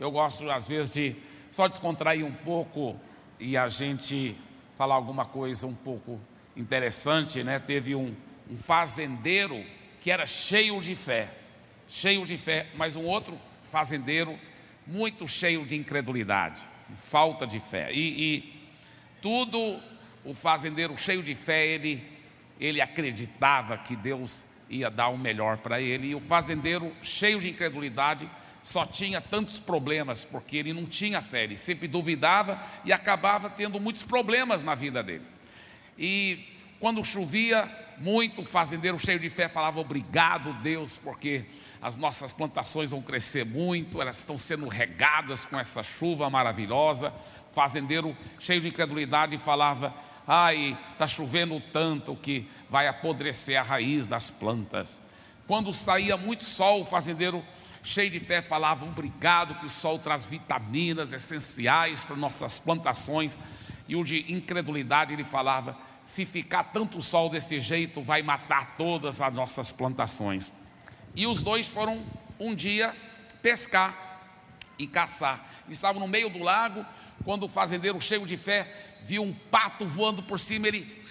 eu gosto às vezes de só descontrair um pouco e a gente falar alguma coisa um pouco interessante, né? Teve um, um fazendeiro que era cheio de fé, cheio de fé, mas um outro fazendeiro muito cheio de incredulidade, falta de fé. E, e tudo o fazendeiro cheio de fé, ele, ele acreditava que Deus ia dar o melhor para ele, e o fazendeiro cheio de incredulidade só tinha tantos problemas, porque ele não tinha fé, ele sempre duvidava e acabava tendo muitos problemas na vida dele. E quando chovia muito, o fazendeiro cheio de fé falava: Obrigado, Deus, porque as nossas plantações vão crescer muito, elas estão sendo regadas com essa chuva maravilhosa. O fazendeiro cheio de incredulidade falava: Ai, está chovendo tanto que vai apodrecer a raiz das plantas. Quando saía muito sol, o fazendeiro cheio de fé, falava: Obrigado, que o sol traz vitaminas essenciais para nossas plantações. E o de incredulidade, ele falava: Se ficar tanto sol desse jeito, vai matar todas as nossas plantações. E os dois foram um dia pescar e caçar. Estavam no meio do lago, quando o fazendeiro, cheio de fé, viu um pato voando por cima, ele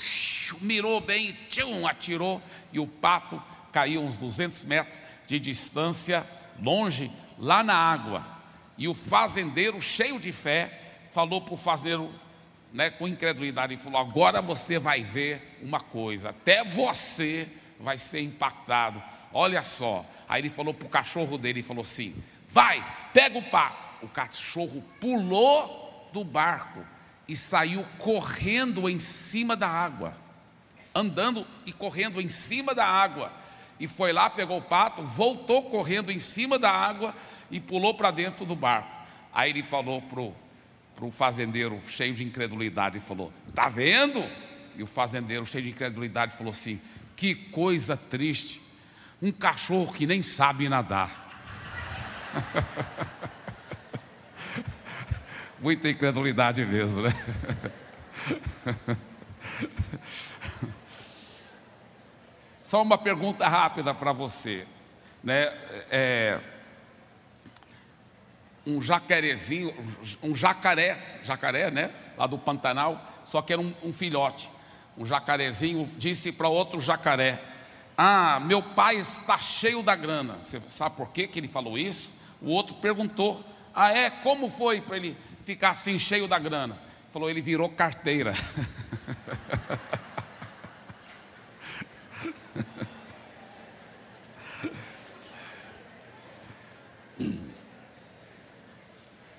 mirou bem, tchum, atirou, e o pato caiu uns 200 metros de distância longe, lá na água. E o fazendeiro, cheio de fé, falou para o fazendeiro, né, com incredulidade, e falou: Agora você vai ver uma coisa, até você vai ser impactado. Olha só. Aí ele falou para o cachorro dele: e falou assim: Vai, pega o pato. O cachorro pulou do barco e saiu correndo em cima da água, andando e correndo em cima da água e foi lá, pegou o pato, voltou correndo em cima da água e pulou para dentro do barco. Aí ele falou para o fazendeiro cheio de incredulidade, falou: Está vendo? E o fazendeiro cheio de incredulidade falou assim: Que coisa triste, um cachorro que nem sabe nadar. Muita incredulidade mesmo, né? Só uma pergunta rápida para você, né? É, um jacarezinho, um jacaré, jacaré, né? Lá do Pantanal, só que era um, um filhote. Um jacarezinho disse para outro jacaré: Ah, meu pai está cheio da grana. Você sabe por que, que ele falou isso? O outro perguntou: Ah, é? Como foi para ele ficar assim cheio da grana? Falou: Ele virou carteira.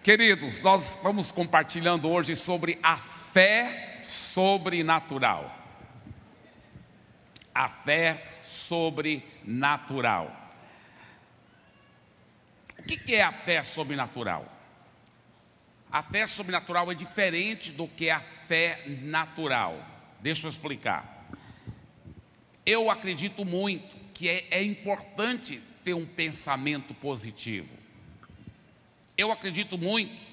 Queridos, nós estamos compartilhando hoje sobre a fé sobrenatural. A fé sobrenatural. O que é a fé sobrenatural? A fé sobrenatural é diferente do que a fé natural. Deixa eu explicar. Eu acredito muito que é, é importante ter um pensamento positivo. Eu acredito muito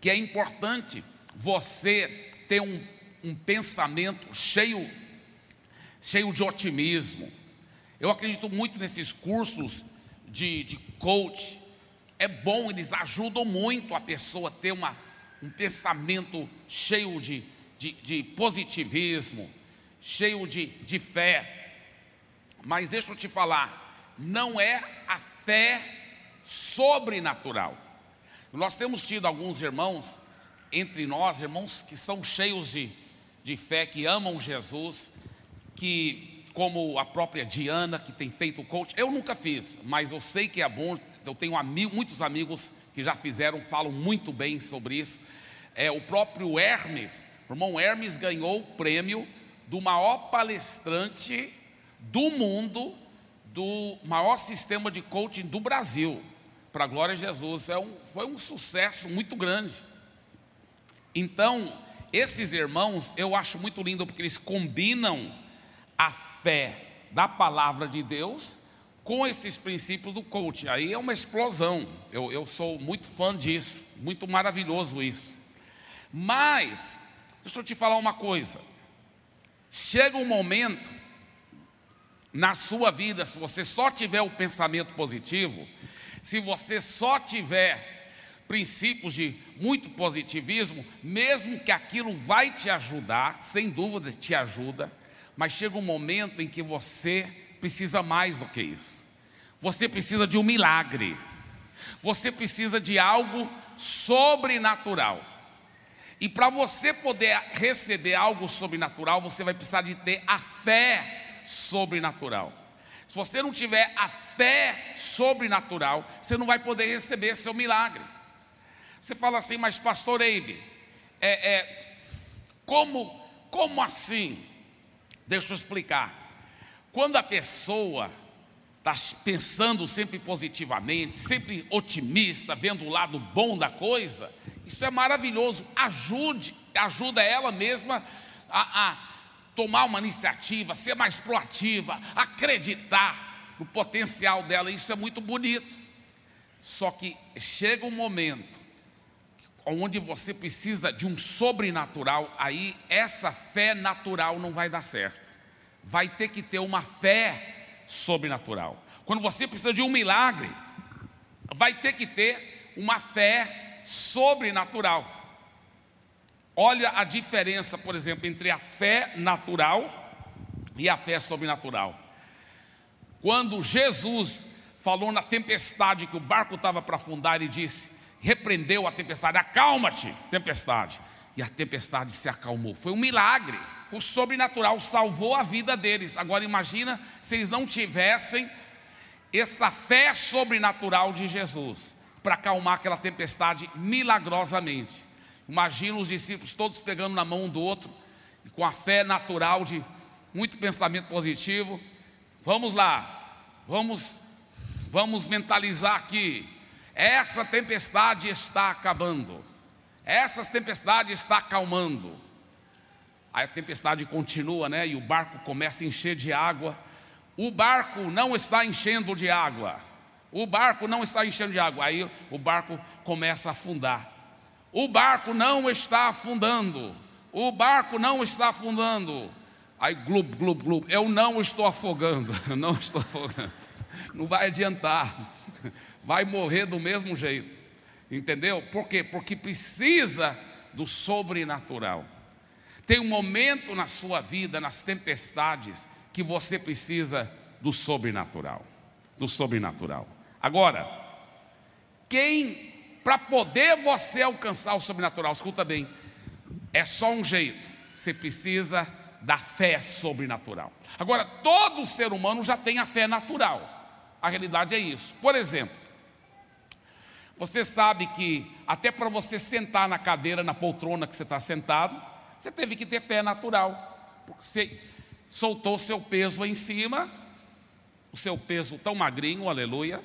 que é importante você ter um, um pensamento cheio, cheio de otimismo. Eu acredito muito nesses cursos de, de coach. É bom, eles ajudam muito a pessoa a ter uma, um pensamento cheio de, de, de positivismo, cheio de, de fé. Mas deixa eu te falar, não é a fé sobrenatural. Nós temos tido alguns irmãos entre nós, irmãos que são cheios de, de fé, que amam Jesus, que, como a própria Diana, que tem feito o coach, eu nunca fiz, mas eu sei que é bom, eu tenho muitos amigos que já fizeram, falam muito bem sobre isso. É, o próprio Hermes, o irmão Hermes ganhou o prêmio do maior palestrante do mundo do maior sistema de coaching do Brasil, para a glória de Jesus. É um, foi um sucesso muito grande. Então, esses irmãos eu acho muito lindo porque eles combinam a fé da palavra de Deus com esses princípios do coaching. Aí é uma explosão. Eu, eu sou muito fã disso, muito maravilhoso isso. Mas, deixa eu te falar uma coisa. Chega um momento na sua vida, se você só tiver o pensamento positivo, se você só tiver princípios de muito positivismo, mesmo que aquilo vai te ajudar, sem dúvida te ajuda, mas chega um momento em que você precisa mais do que isso. Você precisa de um milagre. Você precisa de algo sobrenatural. E para você poder receber algo sobrenatural, você vai precisar de ter a fé sobrenatural. Se você não tiver a fé sobrenatural, você não vai poder receber seu milagre. Você fala assim, mas pastor Eibe, é, é, como, como assim? Deixa eu explicar. Quando a pessoa está pensando sempre positivamente, sempre otimista, vendo o lado bom da coisa, isso é maravilhoso. Ajude, ajuda ela mesma a, a tomar uma iniciativa, ser mais proativa, acreditar no potencial dela. Isso é muito bonito. Só que chega um momento onde você precisa de um sobrenatural, aí essa fé natural não vai dar certo. Vai ter que ter uma fé sobrenatural. Quando você precisa de um milagre, vai ter que ter uma fé sobrenatural. Olha a diferença, por exemplo, entre a fé natural e a fé sobrenatural. Quando Jesus falou na tempestade que o barco estava para afundar e disse: repreendeu a tempestade, acalma-te, tempestade. E a tempestade se acalmou. Foi um milagre o sobrenatural salvou a vida deles. Agora imagina se eles não tivessem essa fé sobrenatural de Jesus para acalmar aquela tempestade milagrosamente. Imagina os discípulos todos pegando na mão um do outro e com a fé natural de muito pensamento positivo. Vamos lá, vamos, vamos mentalizar aqui. Essa tempestade está acabando. Essa tempestade está acalmando. Aí a tempestade continua, né? E o barco começa a encher de água. O barco não está enchendo de água. O barco não está enchendo de água. Aí o barco começa a afundar. O barco não está afundando. O barco não está afundando. Aí glub, glub, glub. Eu não estou afogando. Eu não estou afogando. Não vai adiantar. Vai morrer do mesmo jeito. Entendeu? Por quê? Porque precisa do sobrenatural. Tem um momento na sua vida, nas tempestades, que você precisa do sobrenatural. Do sobrenatural. Agora, quem, para poder você alcançar o sobrenatural, escuta bem, é só um jeito. Você precisa da fé sobrenatural. Agora, todo ser humano já tem a fé natural. A realidade é isso. Por exemplo, você sabe que até para você sentar na cadeira, na poltrona que você está sentado, você teve que ter fé natural, porque você soltou seu peso em cima, o seu peso tão magrinho, aleluia,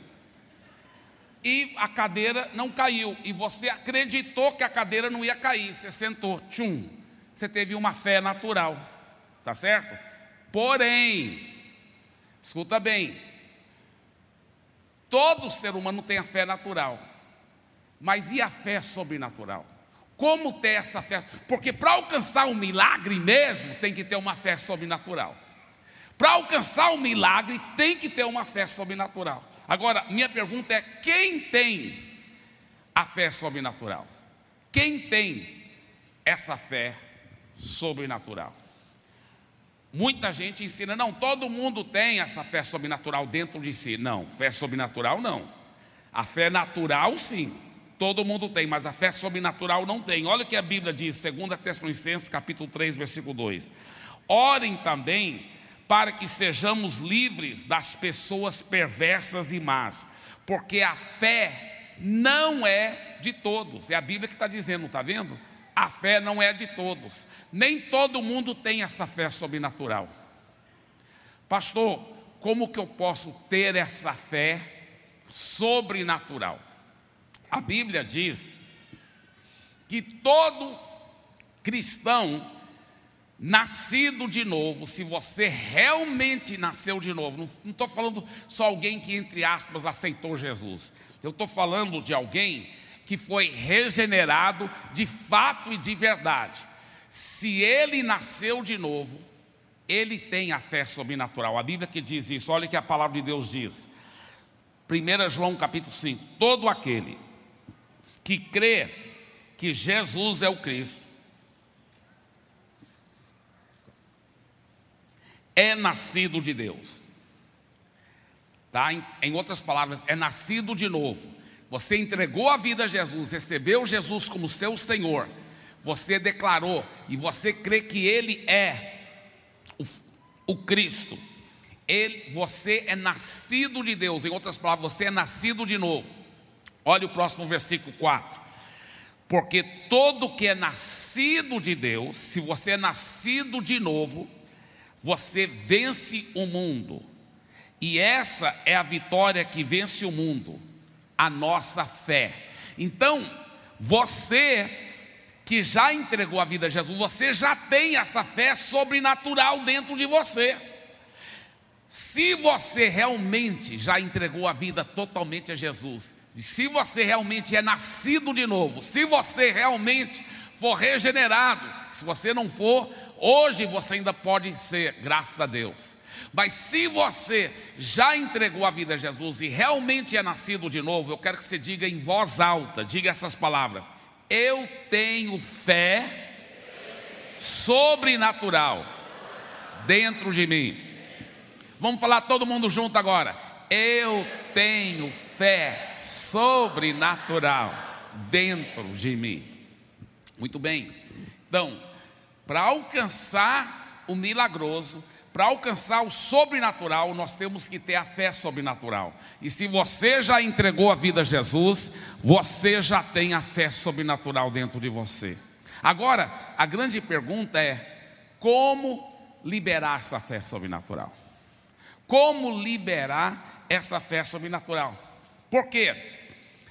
e a cadeira não caiu, e você acreditou que a cadeira não ia cair, você sentou, tchum, você teve uma fé natural, tá certo? Porém, escuta bem, todo ser humano tem a fé natural, mas e a fé sobrenatural? Como ter essa fé? Porque para alcançar um milagre mesmo, tem que ter uma fé sobrenatural. Para alcançar um milagre, tem que ter uma fé sobrenatural. Agora, minha pergunta é: quem tem a fé sobrenatural? Quem tem essa fé sobrenatural? Muita gente ensina, não, todo mundo tem essa fé sobrenatural dentro de si. Não, fé sobrenatural não. A fé natural, sim. Todo mundo tem, mas a fé sobrenatural não tem. Olha o que a Bíblia diz, 2 Tessalonicenses, capítulo 3, versículo 2. Orem também para que sejamos livres das pessoas perversas e más, porque a fé não é de todos. É a Bíblia que está dizendo, está vendo? A fé não é de todos. Nem todo mundo tem essa fé sobrenatural. Pastor, como que eu posso ter essa fé sobrenatural? A Bíblia diz que todo cristão nascido de novo, se você realmente nasceu de novo, não estou falando só alguém que, entre aspas, aceitou Jesus, eu estou falando de alguém que foi regenerado de fato e de verdade. Se ele nasceu de novo, ele tem a fé sobrenatural. A Bíblia que diz isso, olha o que a palavra de Deus diz. 1 João capítulo 5: Todo aquele que crê que Jesus é o Cristo é nascido de Deus. Tá? Em, em outras palavras, é nascido de novo. Você entregou a vida a Jesus, recebeu Jesus como seu Senhor, você declarou e você crê que Ele é o, o Cristo. Ele, você é nascido de Deus, em outras palavras, você é nascido de novo. Olha o próximo versículo 4. Porque todo que é nascido de Deus, se você é nascido de novo, você vence o mundo. E essa é a vitória que vence o mundo, a nossa fé. Então, você que já entregou a vida a Jesus, você já tem essa fé sobrenatural dentro de você. Se você realmente já entregou a vida totalmente a Jesus, se você realmente é nascido de novo, se você realmente for regenerado, se você não for, hoje você ainda pode ser, graças a Deus. Mas se você já entregou a vida a Jesus e realmente é nascido de novo, eu quero que você diga em voz alta, diga essas palavras: eu tenho fé sobrenatural dentro de mim. Vamos falar todo mundo junto agora. Eu tenho fé sobrenatural dentro de mim. Muito bem. Então, para alcançar o milagroso, para alcançar o sobrenatural, nós temos que ter a fé sobrenatural. E se você já entregou a vida a Jesus, você já tem a fé sobrenatural dentro de você. Agora, a grande pergunta é: como liberar essa fé sobrenatural? Como liberar essa fé sobrenatural? Por quê?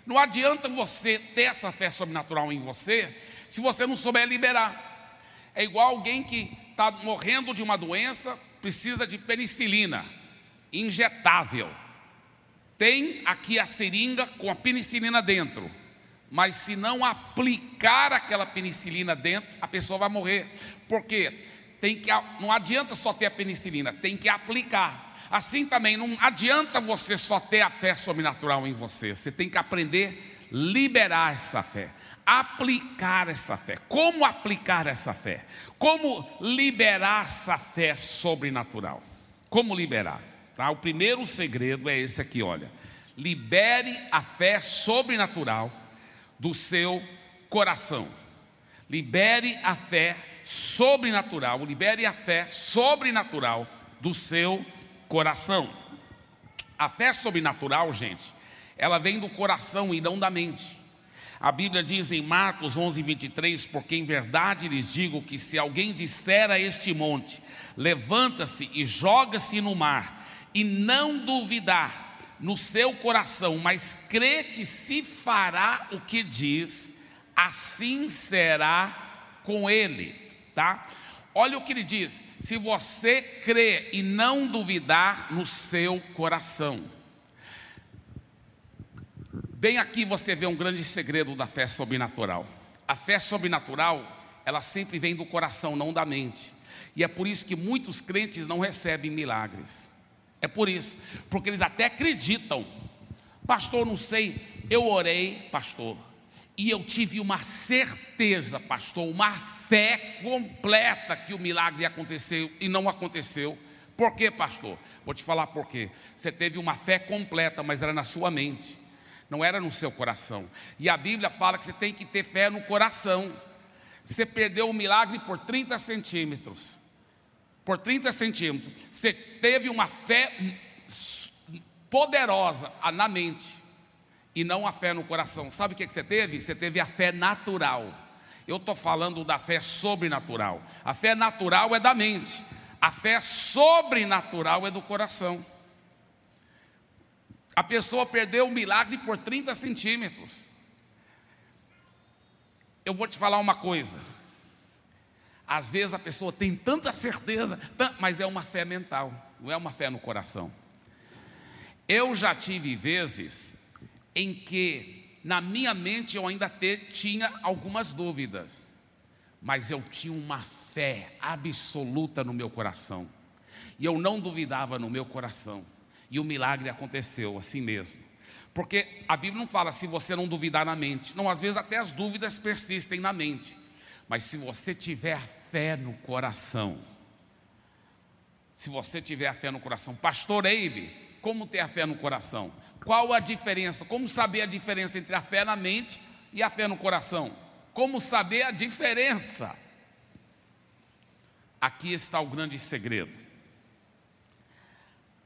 Não adianta você ter essa fé sobrenatural em você se você não souber liberar. É igual alguém que está morrendo de uma doença, precisa de penicilina injetável. Tem aqui a seringa com a penicilina dentro, mas se não aplicar aquela penicilina dentro, a pessoa vai morrer. Por quê? Tem que, não adianta só ter a penicilina, tem que aplicar. Assim também não adianta você só ter a fé sobrenatural em você, você tem que aprender liberar essa fé, aplicar essa fé. Como aplicar essa fé? Como liberar essa fé sobrenatural? Como liberar? Tá? O primeiro segredo é esse aqui, olha. Libere a fé sobrenatural do seu coração. Libere a fé sobrenatural, libere a fé sobrenatural do seu coração. A fé sobrenatural, gente, ela vem do coração e não da mente. A Bíblia diz em Marcos 11, 23: Porque em verdade lhes digo que se alguém disser a este monte, levanta-se e joga-se no mar, e não duvidar no seu coração, mas crê que se fará o que diz, assim será com ele, tá? Olha o que ele diz: se você crê e não duvidar no seu coração. Bem aqui você vê um grande segredo da fé sobrenatural. A fé sobrenatural, ela sempre vem do coração, não da mente. E é por isso que muitos crentes não recebem milagres. É por isso, porque eles até acreditam. Pastor, não sei, eu orei, pastor, e eu tive uma certeza, pastor, uma fé completa que o milagre aconteceu e não aconteceu. Por quê, pastor? Vou te falar por quê. Você teve uma fé completa, mas era na sua mente não era no seu coração. E a Bíblia fala que você tem que ter fé no coração. Você perdeu o milagre por 30 centímetros. Por 30 centímetros. Você teve uma fé poderosa na mente e não a fé no coração. Sabe o que você teve? Você teve a fé natural. Eu estou falando da fé sobrenatural. A fé natural é da mente, a fé sobrenatural é do coração. A pessoa perdeu o milagre por 30 centímetros. Eu vou te falar uma coisa. Às vezes a pessoa tem tanta certeza, mas é uma fé mental, não é uma fé no coração. Eu já tive vezes em que na minha mente eu ainda te, tinha algumas dúvidas, mas eu tinha uma fé absoluta no meu coração. E eu não duvidava no meu coração. E o milagre aconteceu assim mesmo. Porque a Bíblia não fala se você não duvidar na mente. Não, às vezes até as dúvidas persistem na mente. Mas se você tiver fé no coração, se você tiver a fé no coração, Pastor Eibe, como ter a fé no coração? Qual a diferença? Como saber a diferença entre a fé na mente e a fé no coração? Como saber a diferença? Aqui está o grande segredo.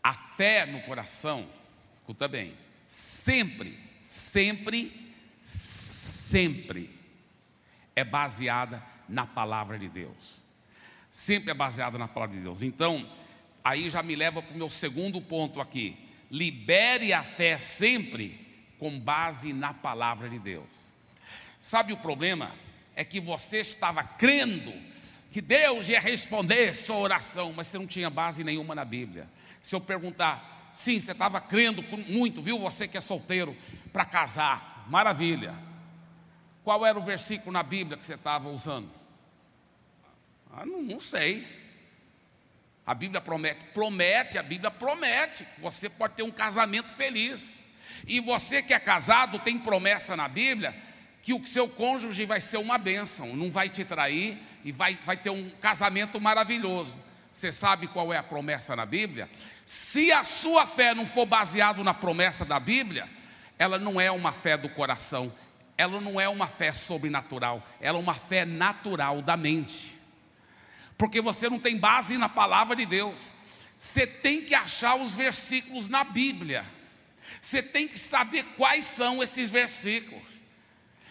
A fé no coração, escuta bem, sempre, sempre, sempre é baseada na palavra de Deus. Sempre é baseada na palavra de Deus. Então, aí já me leva para o meu segundo ponto aqui. Libere a fé sempre com base na palavra de Deus. Sabe o problema? É que você estava crendo que Deus ia responder sua oração, mas você não tinha base nenhuma na Bíblia. Se eu perguntar, sim, você estava crendo muito, viu? Você que é solteiro, para casar, maravilha. Qual era o versículo na Bíblia que você estava usando? Ah, não, não sei. A Bíblia promete, promete, a Bíblia promete. Você pode ter um casamento feliz. E você que é casado tem promessa na Bíblia que o seu cônjuge vai ser uma bênção, não vai te trair e vai, vai ter um casamento maravilhoso. Você sabe qual é a promessa na Bíblia? Se a sua fé não for baseada na promessa da Bíblia, ela não é uma fé do coração, ela não é uma fé sobrenatural, ela é uma fé natural da mente. Porque você não tem base na palavra de Deus. Você tem que achar os versículos na Bíblia. Você tem que saber quais são esses versículos.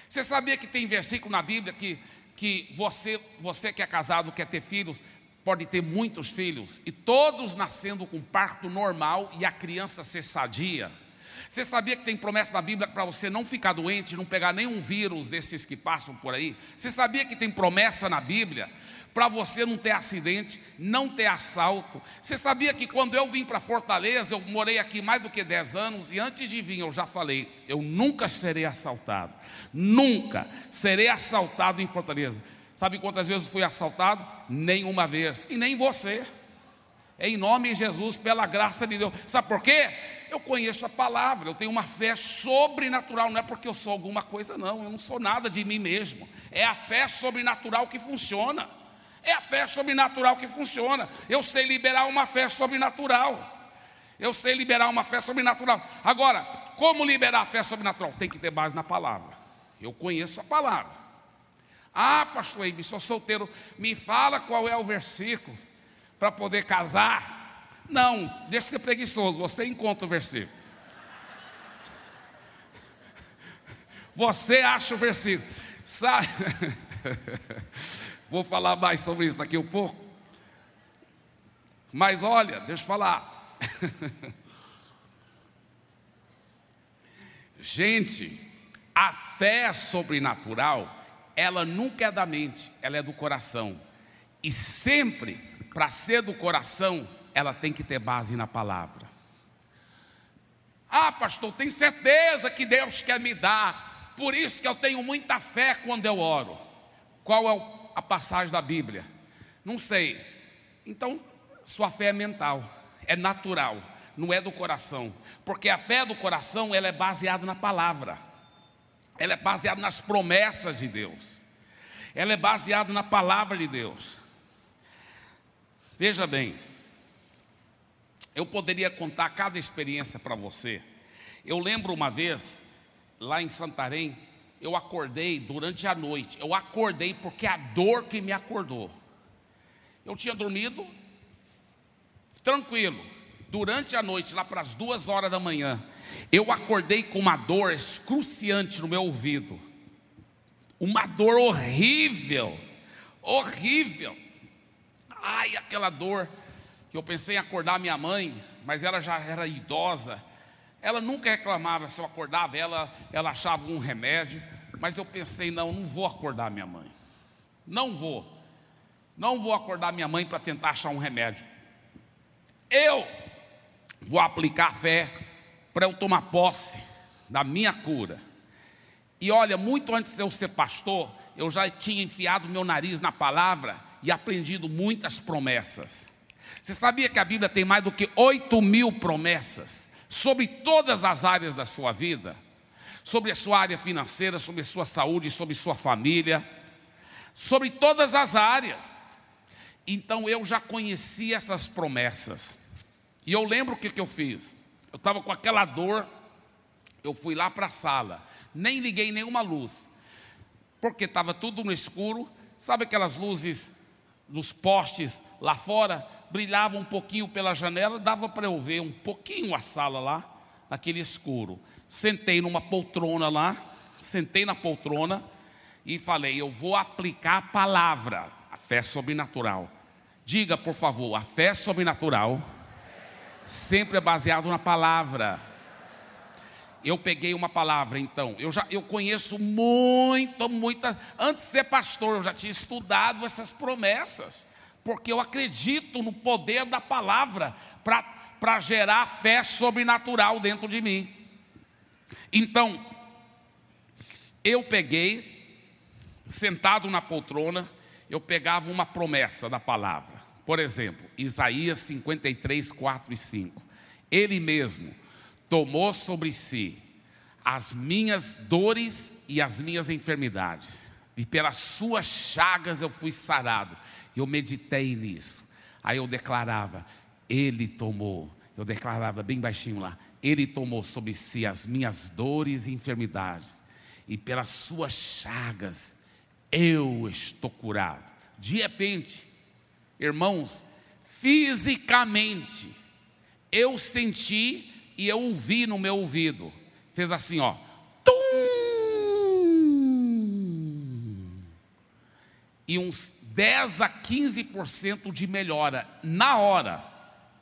Você sabia que tem versículo na Bíblia que, que você, você que é casado, quer ter filhos, pode ter muitos filhos, e todos nascendo com parto normal e a criança ser sadia. Você sabia que tem promessa na Bíblia para você não ficar doente, não pegar nenhum vírus desses que passam por aí? Você sabia que tem promessa na Bíblia para você não ter acidente, não ter assalto? Você sabia que quando eu vim para Fortaleza, eu morei aqui mais do que 10 anos, e antes de vir eu já falei: eu nunca serei assaltado, nunca serei assaltado em Fortaleza. Sabe quantas vezes fui assaltado? Nenhuma vez. E nem você. Em nome de Jesus, pela graça de Deus. Sabe por quê? Eu conheço a palavra, eu tenho uma fé sobrenatural, não é porque eu sou alguma coisa, não, eu não sou nada de mim mesmo. É a fé sobrenatural que funciona. É a fé sobrenatural que funciona. Eu sei liberar uma fé sobrenatural. Eu sei liberar uma fé sobrenatural. Agora, como liberar a fé sobrenatural? Tem que ter base na palavra. Eu conheço a palavra. Ah, pastor Eibe, sou solteiro, me fala qual é o versículo para poder casar. Não, deixa de ser preguiçoso, você encontra o versículo. Você acha o versículo. Sabe? Vou falar mais sobre isso daqui um pouco. Mas olha, deixa eu falar. Gente, a fé sobrenatural ela nunca é da mente, ela é do coração. E sempre, para ser do coração, ela tem que ter base na palavra. Ah, pastor, tenho certeza que Deus quer me dar, por isso que eu tenho muita fé quando eu oro. Qual é a passagem da Bíblia? Não sei. Então, sua fé é mental, é natural, não é do coração, porque a fé do coração ela é baseada na palavra ela é baseada nas promessas de Deus, ela é baseada na palavra de Deus. Veja bem, eu poderia contar cada experiência para você. Eu lembro uma vez, lá em Santarém, eu acordei durante a noite. Eu acordei porque a dor que me acordou. Eu tinha dormido tranquilo. Durante a noite, lá para as duas horas da manhã, eu acordei com uma dor excruciante no meu ouvido. Uma dor horrível, horrível. Ai, aquela dor que eu pensei em acordar minha mãe, mas ela já era idosa. Ela nunca reclamava se eu acordava, ela, ela achava um remédio, mas eu pensei, não, não vou acordar minha mãe. Não vou. Não vou acordar minha mãe para tentar achar um remédio. Eu vou aplicar fé para eu tomar posse da minha cura. E olha, muito antes de eu ser pastor, eu já tinha enfiado meu nariz na palavra e aprendido muitas promessas. Você sabia que a Bíblia tem mais do que 8 mil promessas sobre todas as áreas da sua vida? Sobre a sua área financeira, sobre a sua saúde, sobre sua família, sobre todas as áreas. Então eu já conhecia essas promessas. E eu lembro o que, que eu fiz. Eu estava com aquela dor, eu fui lá para a sala, nem liguei nenhuma luz, porque estava tudo no escuro. Sabe aquelas luzes dos postes lá fora? Brilhavam um pouquinho pela janela, dava para eu ver um pouquinho a sala lá, naquele escuro. Sentei numa poltrona lá, sentei na poltrona e falei: Eu vou aplicar a palavra, a fé sobrenatural. Diga, por favor, a fé sobrenatural sempre é baseado na palavra. Eu peguei uma palavra, então. Eu já eu conheço muito, muita. Antes de ser pastor, eu já tinha estudado essas promessas, porque eu acredito no poder da palavra para gerar fé sobrenatural dentro de mim. Então, eu peguei, sentado na poltrona, eu pegava uma promessa da palavra. Por exemplo, Isaías 53, 4 e 5. Ele mesmo tomou sobre si as minhas dores e as minhas enfermidades, e pelas suas chagas eu fui sarado. Eu meditei nisso. Aí eu declarava: Ele tomou. Eu declarava bem baixinho lá: Ele tomou sobre si as minhas dores e enfermidades, e pelas suas chagas eu estou curado. De repente, Irmãos, fisicamente, eu senti e eu ouvi no meu ouvido. Fez assim, ó. Tum! E uns 10 a 15% de melhora na hora.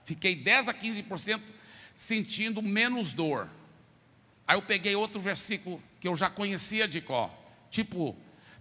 Fiquei 10 a 15% sentindo menos dor. Aí eu peguei outro versículo que eu já conhecia de có, tipo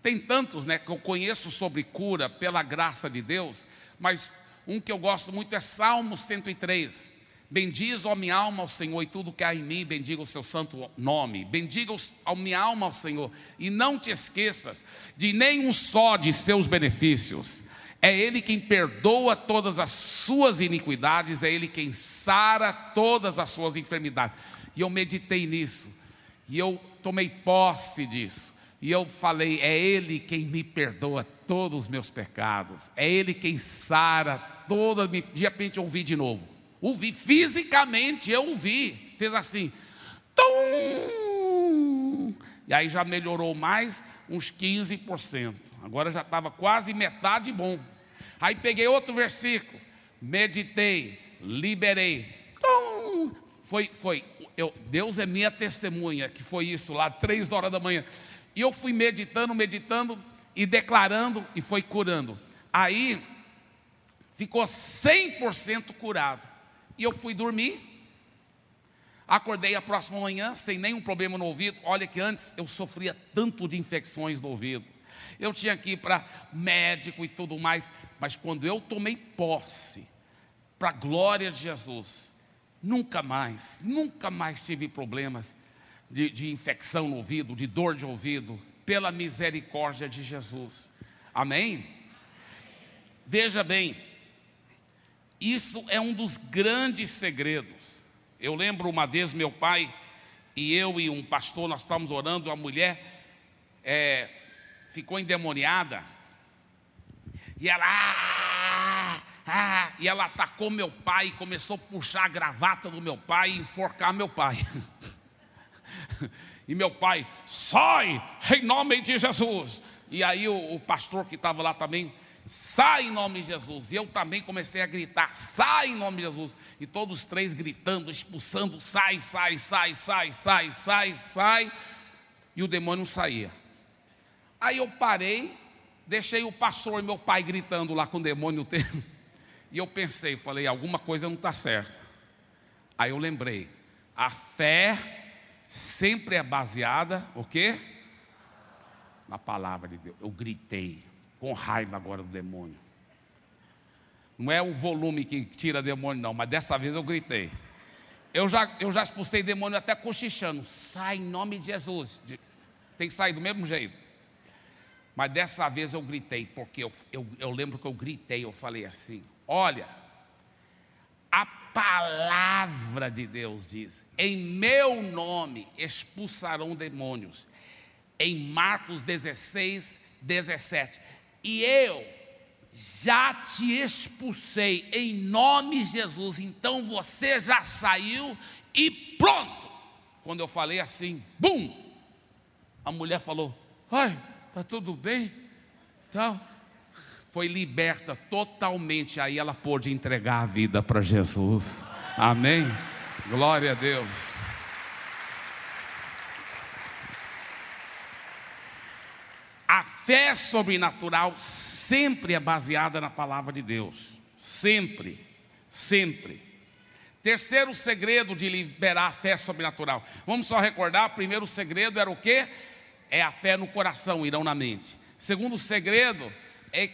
tem tantos né, que eu conheço sobre cura pela graça de Deus, mas um que eu gosto muito é Salmo 103. Bendiz, ó minha alma, ao Senhor, e tudo que há em mim, bendiga o seu santo nome. Bendiga a minha alma ao Senhor, e não te esqueças de nenhum só de seus benefícios. É Ele quem perdoa todas as suas iniquidades, é Ele quem sara todas as suas enfermidades. E eu meditei nisso, e eu tomei posse disso. E eu falei: é Ele quem me perdoa todos os meus pecados, é Ele quem sara toda. De repente eu ouvi de novo, ouvi fisicamente, eu ouvi, fez assim, tum! e aí já melhorou mais uns 15%, agora já estava quase metade bom. Aí peguei outro versículo, meditei, liberei, tum! foi, foi, eu, Deus é minha testemunha, que foi isso lá, três horas da manhã. E eu fui meditando, meditando e declarando e foi curando. Aí ficou 100% curado. E eu fui dormir. Acordei a próxima manhã sem nenhum problema no ouvido. Olha que antes eu sofria tanto de infecções no ouvido. Eu tinha que ir para médico e tudo mais. Mas quando eu tomei posse, para a glória de Jesus, nunca mais, nunca mais tive problemas de, de infecção no ouvido, de dor de ouvido, pela misericórdia de Jesus. Amém? Veja bem, isso é um dos grandes segredos. Eu lembro uma vez meu pai e eu e um pastor, nós estávamos orando, a mulher é, ficou endemoniada e ela, ah, ah, e ela atacou meu pai, começou a puxar a gravata do meu pai e enforcar meu pai. E meu pai, sai em nome de Jesus. E aí o, o pastor que estava lá também, sai em nome de Jesus. E eu também comecei a gritar, sai em nome de Jesus. E todos os três gritando, expulsando, sai, sai, sai, sai, sai, sai, sai. E o demônio saía. Aí eu parei, deixei o pastor e meu pai gritando lá com o demônio. E eu pensei, falei, alguma coisa não está certa. Aí eu lembrei, a fé sempre é baseada, o quê? Na palavra de Deus. Eu gritei com raiva agora do demônio. Não é o volume que tira demônio, não, mas dessa vez eu gritei. Eu já, eu já expulsei demônio até cochichando. Sai em nome de Jesus. Tem que sair do mesmo jeito. Mas dessa vez eu gritei, porque eu, eu, eu lembro que eu gritei, eu falei assim: olha, palavra de Deus diz: em meu nome expulsarão demônios. Em Marcos 16, 17. E eu já te expulsei em nome de Jesus, então você já saiu e pronto. Quando eu falei assim, bum, a mulher falou: Ai, tá tudo bem? Então, foi liberta totalmente. Aí ela pôde entregar a vida para Jesus. Amém? Glória a Deus. A fé sobrenatural sempre é baseada na palavra de Deus. Sempre, sempre. Terceiro segredo de liberar a fé sobrenatural. Vamos só recordar: o primeiro segredo era o que? É a fé no coração e não na mente. Segundo segredo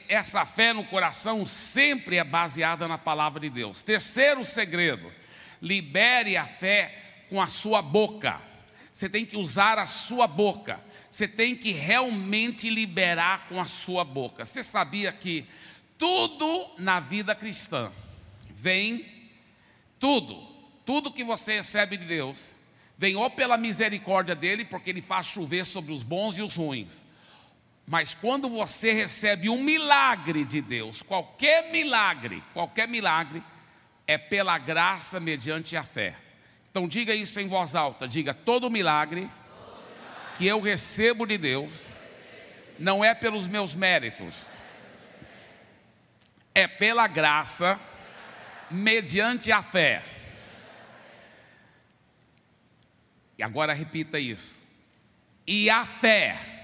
essa fé no coração sempre é baseada na palavra de Deus. Terceiro segredo: libere a fé com a sua boca. Você tem que usar a sua boca. Você tem que realmente liberar com a sua boca. Você sabia que tudo na vida cristã vem, tudo, tudo que você recebe de Deus, vem ou pela misericórdia dele, porque ele faz chover sobre os bons e os ruins. Mas quando você recebe um milagre de Deus, qualquer milagre, qualquer milagre, é pela graça mediante a fé. Então diga isso em voz alta, diga todo milagre que eu recebo de Deus não é pelos meus méritos, é pela graça, mediante a fé. E agora repita isso. E a fé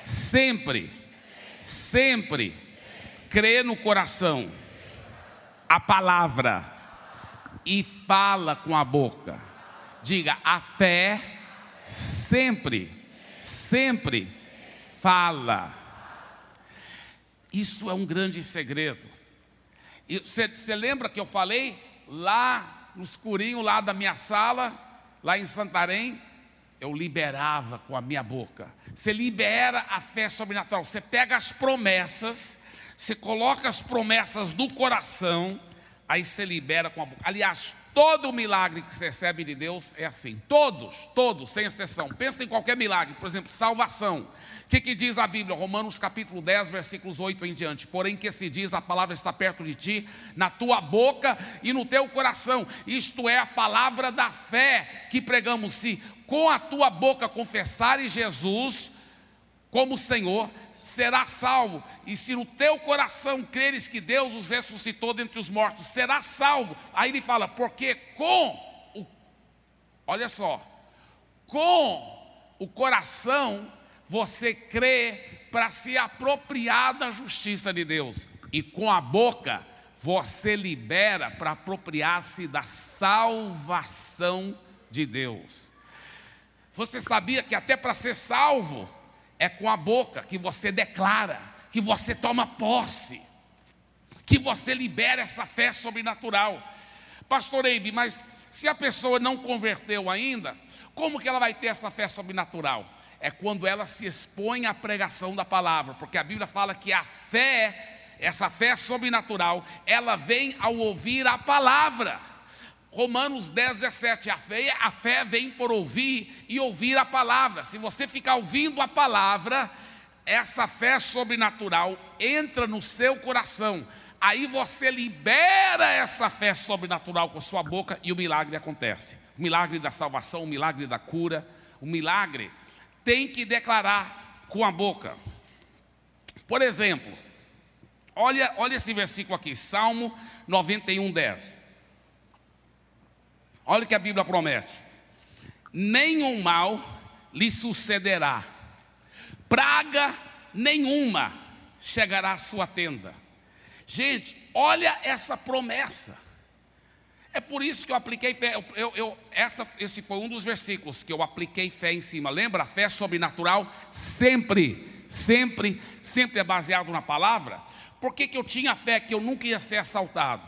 sempre, sempre crê no coração a palavra e fala com a boca. Diga, a fé sempre, sempre fala. Isso é um grande segredo. Você lembra que eu falei lá no escurinho lá da minha sala, lá em Santarém? Eu liberava com a minha boca. Você libera a fé sobrenatural. Você pega as promessas, você coloca as promessas no coração aí você libera com a boca. Aliás, todo milagre que você recebe de Deus é assim. Todos, todos, sem exceção. Pensa em qualquer milagre, por exemplo, salvação. O que, que diz a Bíblia? Romanos capítulo 10, versículos 8 em diante. Porém, que se diz, a palavra está perto de ti, na tua boca e no teu coração. Isto é a palavra da fé que pregamos. Se com a tua boca confessares Jesus como Senhor, será salvo. E se no teu coração creres que Deus os ressuscitou dentre os mortos, será salvo. Aí ele fala, porque com o, olha só, com o coração você crê para se apropriar da justiça de Deus, e com a boca você libera para apropriar-se da salvação de Deus. Você sabia que até para ser salvo, é com a boca que você declara, que você toma posse, que você libera essa fé sobrenatural. Pastor Eibe, mas se a pessoa não converteu ainda, como que ela vai ter essa fé sobrenatural? É quando ela se expõe à pregação da palavra, porque a Bíblia fala que a fé, essa fé sobrenatural, ela vem ao ouvir a palavra. Romanos 10, 17, a fé, a fé vem por ouvir e ouvir a palavra. Se você ficar ouvindo a palavra, essa fé sobrenatural entra no seu coração. Aí você libera essa fé sobrenatural com a sua boca e o milagre acontece. O milagre da salvação, o milagre da cura, o milagre tem que declarar com a boca. Por exemplo, olha, olha esse versículo aqui, Salmo 91, 10. Olha o que a Bíblia promete: nenhum mal lhe sucederá, praga nenhuma chegará à sua tenda. Gente, olha essa promessa. É por isso que eu apliquei fé. Eu, eu, eu, essa, esse foi um dos versículos que eu apliquei fé em cima. Lembra? Fé sobrenatural sempre, sempre, sempre é baseado na palavra. Por que, que eu tinha fé que eu nunca ia ser assaltado?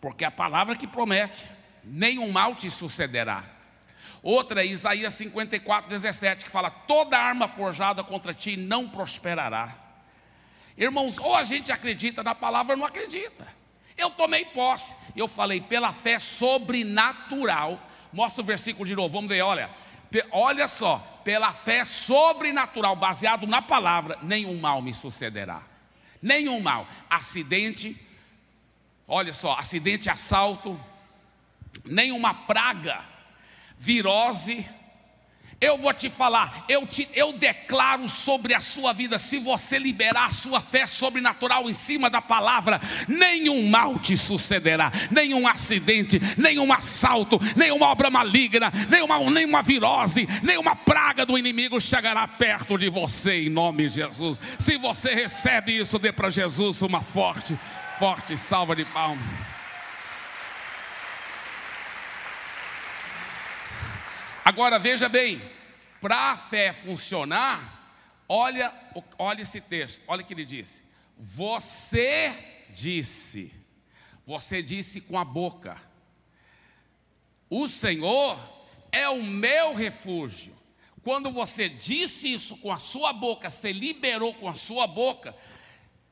Porque é a palavra que promete nenhum mal te sucederá. Outra é Isaías 54, 17, que fala: toda arma forjada contra ti não prosperará. Irmãos, ou a gente acredita na palavra ou não acredita. Eu tomei posse, eu falei, pela fé sobrenatural. Mostra o versículo de novo, vamos ver, olha. Olha só, pela fé sobrenatural, baseado na palavra, nenhum mal me sucederá. Nenhum mal. Acidente, olha só, acidente, assalto, nenhuma praga, virose, eu vou te falar, eu, te, eu declaro sobre a sua vida, se você liberar a sua fé sobrenatural em cima da palavra, nenhum mal te sucederá, nenhum acidente, nenhum assalto, nenhuma obra maligna, nenhuma, nenhuma virose, nenhuma praga do inimigo chegará perto de você, em nome de Jesus. Se você recebe isso, dê para Jesus uma forte, forte salva de palmas. Agora veja bem, para a fé funcionar, olha, olha esse texto, olha o que ele disse. Você disse, você disse com a boca, o Senhor é o meu refúgio. Quando você disse isso com a sua boca, você liberou com a sua boca,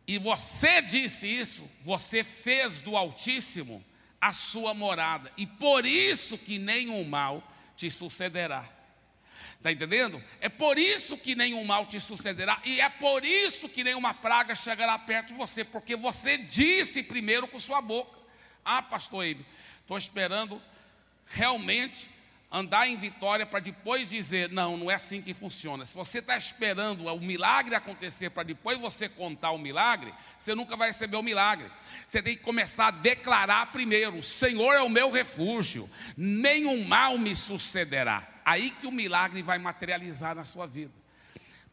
e você disse isso, você fez do Altíssimo a sua morada, e por isso que nenhum mal te sucederá. Está entendendo? É por isso que nenhum mal te sucederá, e é por isso que nenhuma praga chegará perto de você, porque você disse primeiro com sua boca: Ah, pastor Eibe, estou esperando realmente andar em vitória para depois dizer, não, não é assim que funciona. Se você está esperando o milagre acontecer para depois você contar o milagre, você nunca vai receber o milagre. Você tem que começar a declarar primeiro: o Senhor é o meu refúgio, nenhum mal me sucederá. Aí que o milagre vai materializar na sua vida.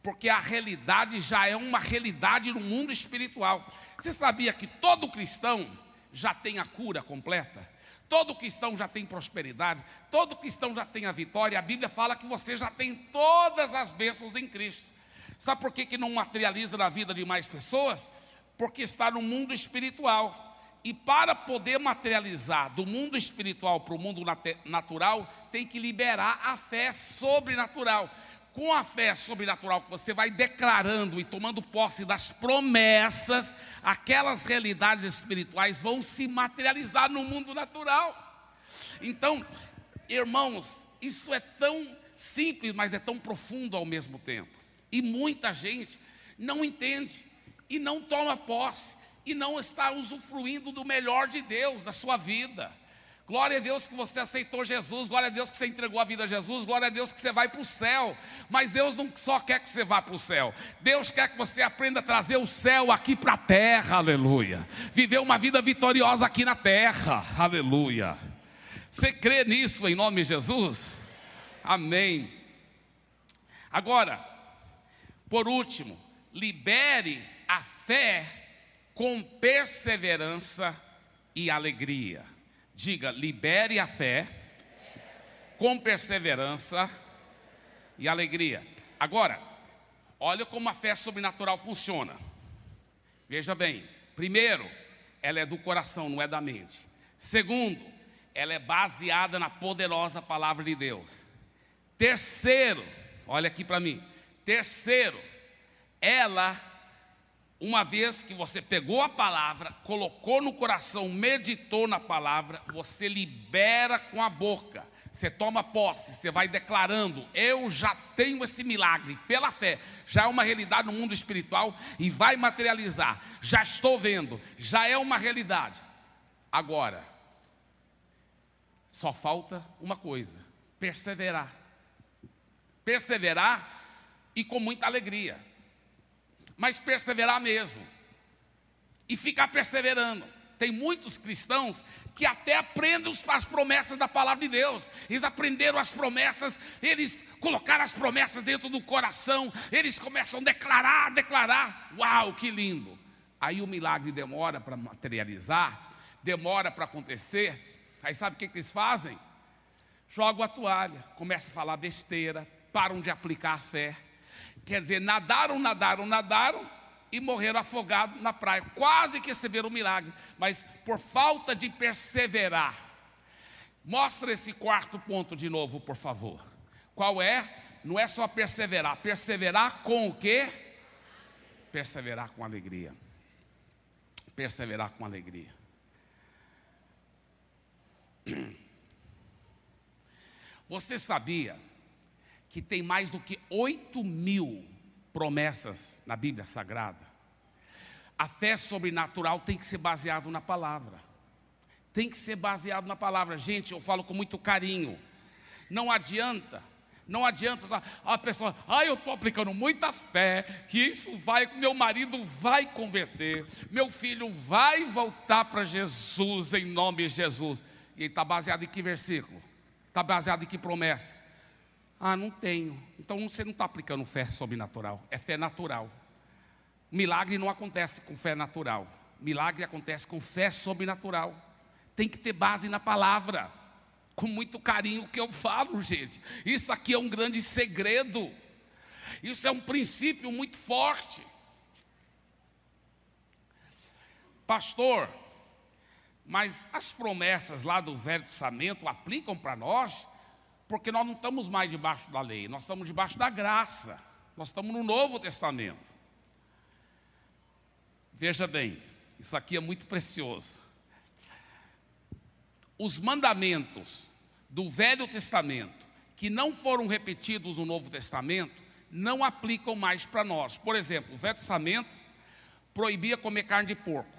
Porque a realidade já é uma realidade no mundo espiritual. Você sabia que todo cristão já tem a cura completa? Todo cristão já tem prosperidade, todo cristão já tem a vitória. A Bíblia fala que você já tem todas as bênçãos em Cristo. Sabe por que, que não materializa na vida de mais pessoas? Porque está no mundo espiritual. E para poder materializar do mundo espiritual para o mundo natural, tem que liberar a fé sobrenatural com a fé sobrenatural que você vai declarando e tomando posse das promessas, aquelas realidades espirituais vão se materializar no mundo natural. Então, irmãos, isso é tão simples, mas é tão profundo ao mesmo tempo. E muita gente não entende e não toma posse e não está usufruindo do melhor de Deus da sua vida. Glória a Deus que você aceitou Jesus, glória a Deus que você entregou a vida a Jesus, glória a Deus que você vai para o céu. Mas Deus não só quer que você vá para o céu, Deus quer que você aprenda a trazer o céu aqui para a terra, aleluia. Viver uma vida vitoriosa aqui na terra, aleluia. Você crê nisso em nome de Jesus? Amém. Agora, por último, libere a fé com perseverança e alegria. Diga, libere a fé com perseverança e alegria. Agora, olha como a fé sobrenatural funciona. Veja bem, primeiro, ela é do coração, não é da mente. Segundo, ela é baseada na poderosa palavra de Deus. Terceiro, olha aqui para mim. Terceiro, ela uma vez que você pegou a palavra, colocou no coração, meditou na palavra, você libera com a boca. Você toma posse, você vai declarando: Eu já tenho esse milagre pela fé. Já é uma realidade no mundo espiritual e vai materializar. Já estou vendo, já é uma realidade. Agora, só falta uma coisa: perseverar. Perseverar e com muita alegria mas perseverar mesmo. E ficar perseverando. Tem muitos cristãos que até aprendem as promessas da palavra de Deus. Eles aprenderam as promessas, eles colocaram as promessas dentro do coração, eles começam a declarar, declarar. Uau, que lindo! Aí o milagre demora para materializar, demora para acontecer. Aí sabe o que, que eles fazem? Jogam a toalha, começam a falar besteira, param de aplicar a fé Quer dizer, nadaram, nadaram, nadaram e morreram afogados na praia. Quase que receberam um milagre, mas por falta de perseverar. Mostra esse quarto ponto de novo, por favor. Qual é? Não é só perseverar. Perseverar com o quê? Perseverar com alegria. Perseverar com alegria. Você sabia que tem mais do que 8 mil promessas na Bíblia Sagrada? A fé sobrenatural tem que ser baseada na palavra. Tem que ser baseado na palavra. Gente, eu falo com muito carinho. Não adianta não adianta a pessoa, ah, eu estou aplicando muita fé, que isso vai, meu marido vai converter, meu filho vai voltar para Jesus em nome de Jesus. E está baseado em que versículo? Está baseado em que promessa? Ah, não tenho. Então você não está aplicando fé sobrenatural, é fé natural. Milagre não acontece com fé natural. Milagre acontece com fé sobrenatural. Tem que ter base na palavra com muito carinho que eu falo, gente. Isso aqui é um grande segredo. Isso é um princípio muito forte. Pastor, mas as promessas lá do Velho Testamento aplicam para nós, porque nós não estamos mais debaixo da lei, nós estamos debaixo da graça. Nós estamos no Novo Testamento. Veja bem, isso aqui é muito precioso. Os mandamentos do Velho Testamento que não foram repetidos no Novo Testamento não aplicam mais para nós. Por exemplo, o Velho Testamento proibia comer carne de porco.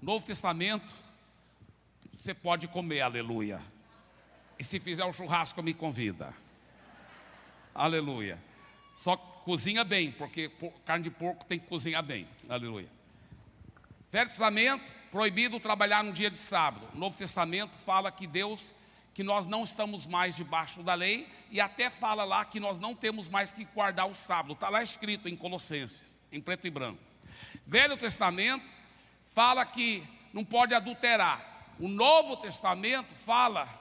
Novo Testamento, você pode comer, aleluia. E se fizer um churrasco, me convida. Aleluia. Só cozinha bem, porque carne de porco tem que cozinhar bem. Aleluia. Velho Testamento, proibido trabalhar no dia de sábado. Novo Testamento fala que Deus que nós não estamos mais debaixo da lei, e até fala lá que nós não temos mais que guardar o sábado, está lá escrito em Colossenses, em preto e branco. Velho Testamento fala que não pode adulterar, o Novo Testamento fala,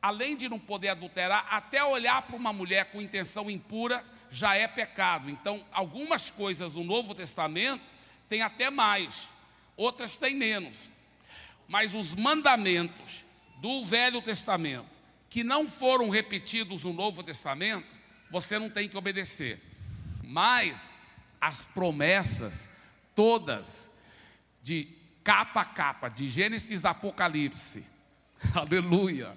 além de não poder adulterar, até olhar para uma mulher com intenção impura já é pecado. Então, algumas coisas no Novo Testamento tem até mais, outras têm menos. Mas os mandamentos do Velho Testamento que não foram repetidos no Novo Testamento, você não tem que obedecer. Mas as promessas todas de capa a capa, de Gênesis a Apocalipse, aleluia,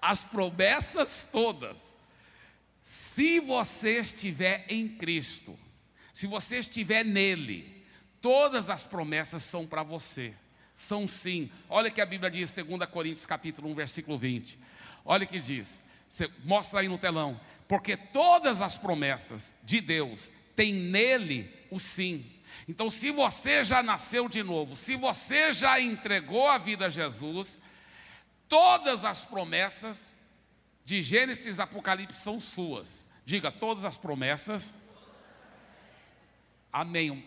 as promessas todas, se você estiver em Cristo, se você estiver nele, todas as promessas são para você são sim. Olha que a Bíblia diz, 2 Coríntios capítulo 1, versículo 20. Olha que diz. Você mostra aí no telão. Porque todas as promessas de Deus têm nele o sim. Então, se você já nasceu de novo, se você já entregou a vida a Jesus, todas as promessas de Gênesis e Apocalipse são suas. Diga, todas as promessas. Amém.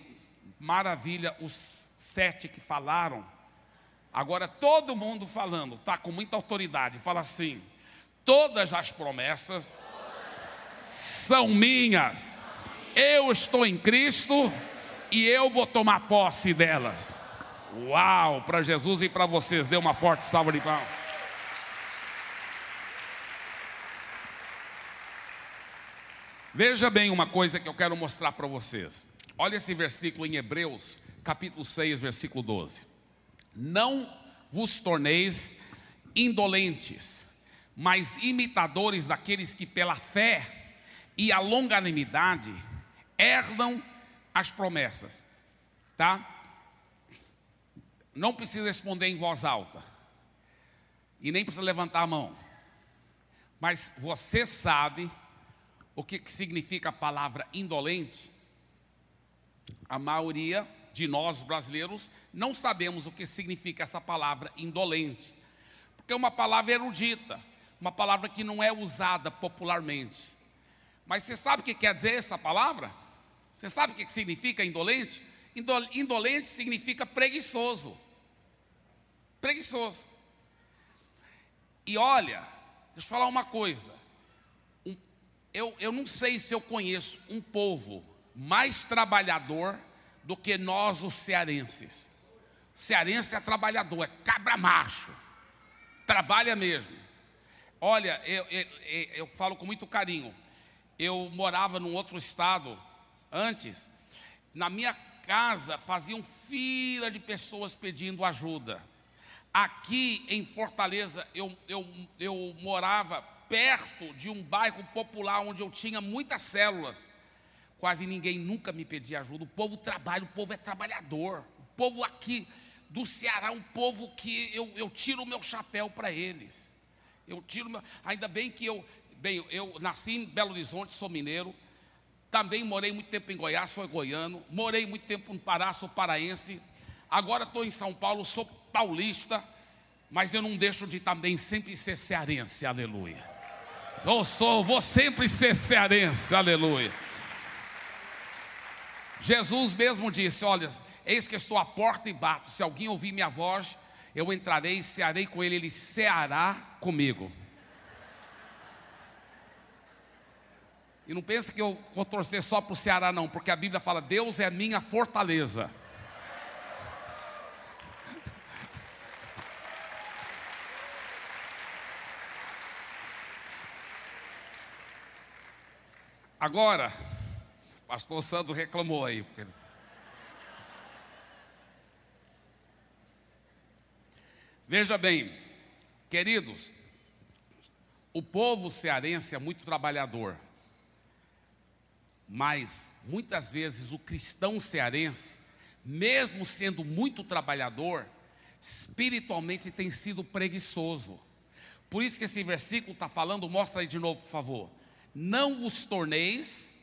Maravilha, os sete que falaram Agora todo mundo falando, está com muita autoridade, fala assim: todas as promessas são minhas. Eu estou em Cristo e eu vou tomar posse delas. Uau, para Jesus e para vocês, dê uma forte salva de palmas. Veja bem uma coisa que eu quero mostrar para vocês. Olha esse versículo em Hebreus, capítulo 6, versículo 12. Não vos torneis indolentes, mas imitadores daqueles que pela fé e a longanimidade herdam as promessas. Tá? Não precisa responder em voz alta. E nem precisa levantar a mão. Mas você sabe o que, que significa a palavra indolente? A maioria de nós brasileiros não sabemos o que significa essa palavra indolente, porque é uma palavra erudita, uma palavra que não é usada popularmente. Mas você sabe o que quer dizer essa palavra? Você sabe o que significa indolente? Indolente significa preguiçoso. Preguiçoso. E olha, deixa eu falar uma coisa. Eu, eu não sei se eu conheço um povo mais trabalhador do que nós, os cearenses. Cearense é trabalhador, é cabra macho. trabalha mesmo. Olha, eu, eu, eu falo com muito carinho. Eu morava num outro estado antes. Na minha casa faziam fila de pessoas pedindo ajuda. Aqui em Fortaleza, eu, eu, eu morava perto de um bairro popular onde eu tinha muitas células. Quase ninguém nunca me pedia ajuda. O povo trabalha, o povo é trabalhador. O povo aqui do Ceará, um povo que eu, eu tiro o meu chapéu para eles. Eu tiro meu, ainda bem que eu, bem, eu nasci em Belo Horizonte, sou mineiro. Também morei muito tempo em Goiás, sou goiano. Morei muito tempo no Pará, sou paraense. Agora estou em São Paulo, sou paulista. Mas eu não deixo de também sempre ser cearense, aleluia. Eu sou, vou sempre ser cearense, aleluia. Jesus mesmo disse: Olha, Eis que estou à porta e bato. Se alguém ouvir minha voz, eu entrarei e cearei com ele, ele ceará comigo. E não pense que eu vou torcer só para o Ceará, não, porque a Bíblia fala: Deus é minha fortaleza. Agora, pastor Sandro reclamou aí, porque Veja bem, queridos, o povo cearense é muito trabalhador, mas muitas vezes o cristão cearense, mesmo sendo muito trabalhador, espiritualmente tem sido preguiçoso. Por isso que esse versículo está falando, mostra aí de novo, por favor. Não vos torneis,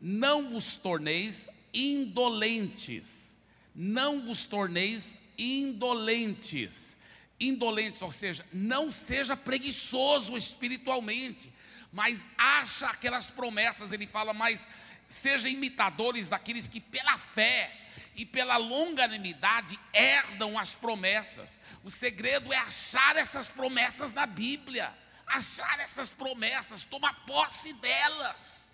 não vos torneis indolentes, não vos torneis indolentes. Indolentes, ou seja, não seja preguiçoso espiritualmente, mas acha aquelas promessas, ele fala, mas seja imitadores daqueles que pela fé e pela longanimidade herdam as promessas. O segredo é achar essas promessas na Bíblia, achar essas promessas, tomar posse delas.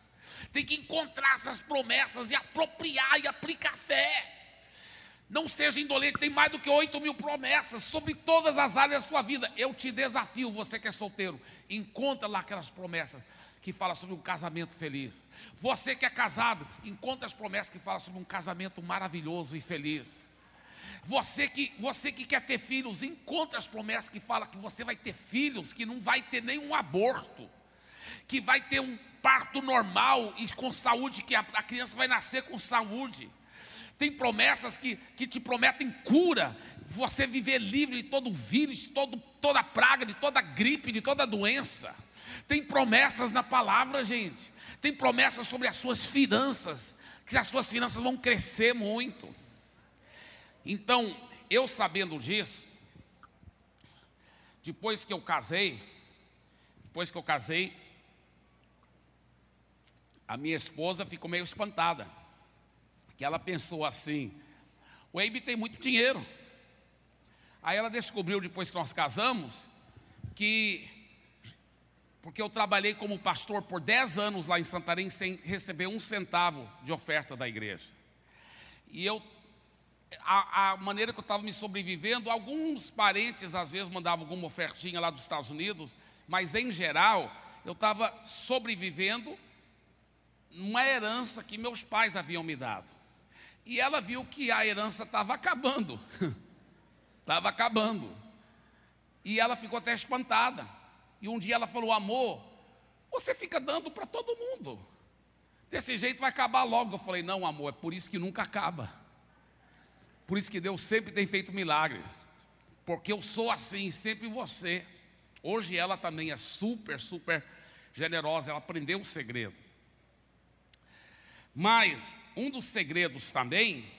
Tem que encontrar essas promessas e apropriar e aplicar fé. Não seja indolente, tem mais do que 8 mil promessas sobre todas as áreas da sua vida. Eu te desafio, você que é solteiro, encontra lá aquelas promessas que fala sobre um casamento feliz. Você que é casado, encontra as promessas que falam sobre um casamento maravilhoso e feliz. Você que, você que quer ter filhos, encontra as promessas que falam que você vai ter filhos, que não vai ter nenhum aborto, que vai ter um parto normal e com saúde, que a, a criança vai nascer com saúde tem promessas que, que te prometem cura, você viver livre de todo vírus, todo, toda praga, de toda gripe, de toda doença. Tem promessas na palavra, gente. Tem promessas sobre as suas finanças, que as suas finanças vão crescer muito. Então, eu sabendo disso, depois que eu casei, depois que eu casei, a minha esposa ficou meio espantada que ela pensou assim: o Eibe tem muito dinheiro. Aí ela descobriu depois que nós casamos que porque eu trabalhei como pastor por 10 anos lá em Santarém sem receber um centavo de oferta da igreja. E eu, a, a maneira que eu estava me sobrevivendo, alguns parentes às vezes mandavam alguma ofertinha lá dos Estados Unidos, mas em geral eu estava sobrevivendo numa herança que meus pais haviam me dado. E ela viu que a herança estava acabando. Estava acabando. E ela ficou até espantada. E um dia ela falou: Amor, você fica dando para todo mundo. Desse jeito vai acabar logo. Eu falei: Não, amor, é por isso que nunca acaba. Por isso que Deus sempre tem feito milagres. Porque eu sou assim, sempre você. Hoje ela também é super, super generosa. Ela aprendeu o segredo. Mas um dos segredos também,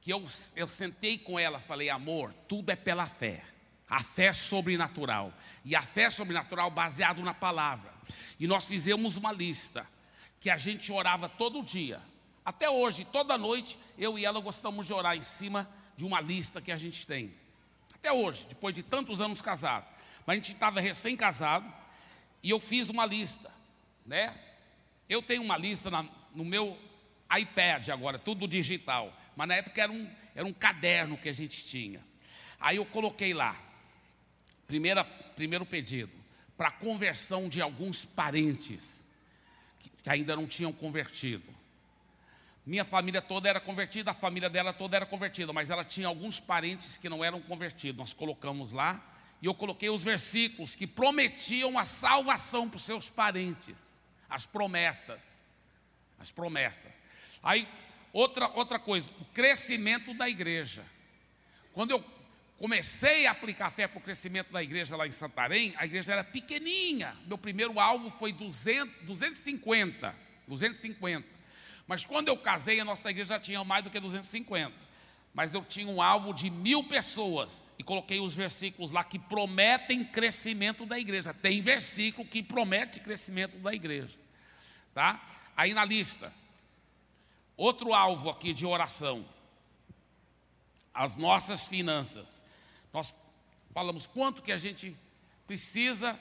que eu, eu sentei com ela, falei, amor, tudo é pela fé. A fé sobrenatural. E a fé sobrenatural baseado na palavra. E nós fizemos uma lista que a gente orava todo dia. Até hoje, toda noite, eu e ela gostamos de orar em cima de uma lista que a gente tem. Até hoje, depois de tantos anos casados. Mas a gente estava recém-casado e eu fiz uma lista, né? Eu tenho uma lista na, no meu iPad agora, tudo digital. Mas na época era um, era um caderno que a gente tinha. Aí eu coloquei lá. primeira, primeiro pedido, para conversão de alguns parentes que, que ainda não tinham convertido. Minha família toda era convertida, a família dela toda era convertida, mas ela tinha alguns parentes que não eram convertidos. Nós colocamos lá e eu coloquei os versículos que prometiam a salvação para os seus parentes, as promessas. As promessas. Aí, outra, outra coisa, o crescimento da igreja. Quando eu comecei a aplicar fé para o crescimento da igreja lá em Santarém, a igreja era pequenininha. Meu primeiro alvo foi 200, 250. 250. Mas quando eu casei, a nossa igreja já tinha mais do que 250. Mas eu tinha um alvo de mil pessoas e coloquei os versículos lá que prometem crescimento da igreja. Tem versículo que promete crescimento da igreja, tá? Aí na lista, outro alvo aqui de oração, as nossas finanças. Nós falamos quanto que a gente precisa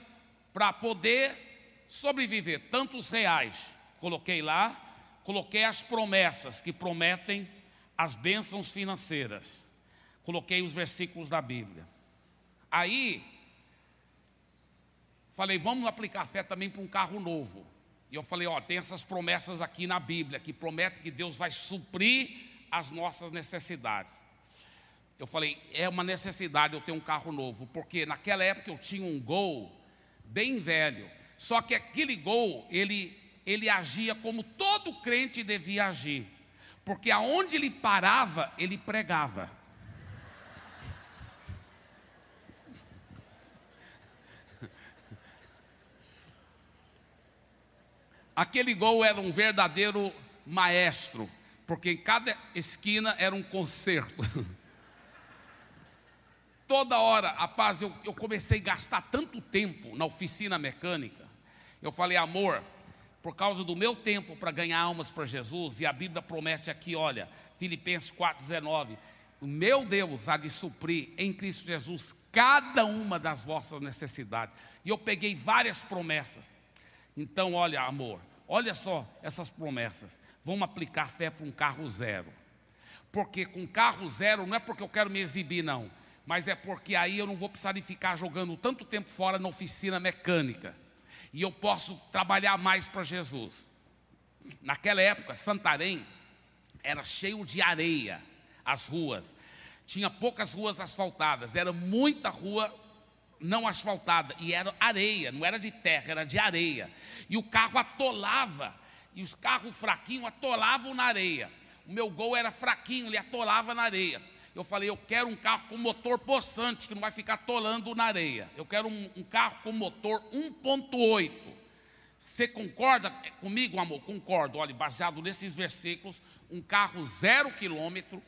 para poder sobreviver, tantos reais. Coloquei lá, coloquei as promessas que prometem as bênçãos financeiras. Coloquei os versículos da Bíblia. Aí, falei, vamos aplicar fé também para um carro novo. E eu falei, ó, tem essas promessas aqui na Bíblia, que promete que Deus vai suprir as nossas necessidades. Eu falei, é uma necessidade eu ter um carro novo, porque naquela época eu tinha um Gol bem velho. Só que aquele Gol, ele, ele agia como todo crente devia agir. Porque aonde ele parava, ele pregava. Aquele gol era um verdadeiro maestro, porque em cada esquina era um concerto. Toda hora, rapaz, eu, eu comecei a gastar tanto tempo na oficina mecânica. Eu falei, amor, por causa do meu tempo para ganhar almas para Jesus, e a Bíblia promete aqui, olha, Filipenses 4,19: o meu Deus há de suprir em Cristo Jesus cada uma das vossas necessidades. E eu peguei várias promessas. Então, olha, amor, olha só essas promessas. Vamos aplicar fé para um carro zero. Porque com carro zero não é porque eu quero me exibir, não mas é porque aí eu não vou precisar de ficar jogando tanto tempo fora na oficina mecânica. E eu posso trabalhar mais para Jesus. Naquela época, Santarém era cheio de areia, as ruas. Tinha poucas ruas asfaltadas, era muita rua não asfaltada, e era areia, não era de terra, era de areia. E o carro atolava, e os carros fraquinhos atolavam na areia. O meu gol era fraquinho, ele atolava na areia. Eu falei, eu quero um carro com motor possante, que não vai ficar tolando na areia. Eu quero um, um carro com motor 1.8. Você concorda comigo, amor? Concordo. Olha, baseado nesses versículos, um carro zero quilômetro,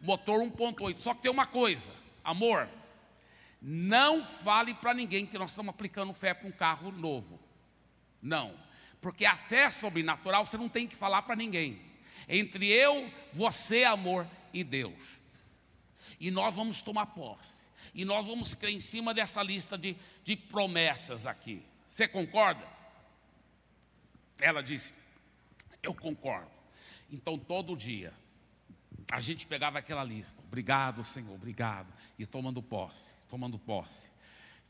motor 1.8. Só que tem uma coisa, amor, não fale para ninguém que nós estamos aplicando fé para um carro novo. Não. Porque a fé sobrenatural você não tem que falar para ninguém. Entre eu, você, amor, e Deus e nós vamos tomar posse. E nós vamos crer em cima dessa lista de, de promessas aqui. Você concorda? Ela disse: Eu concordo. Então, todo dia, a gente pegava aquela lista. Obrigado, Senhor, obrigado. E tomando posse, tomando posse.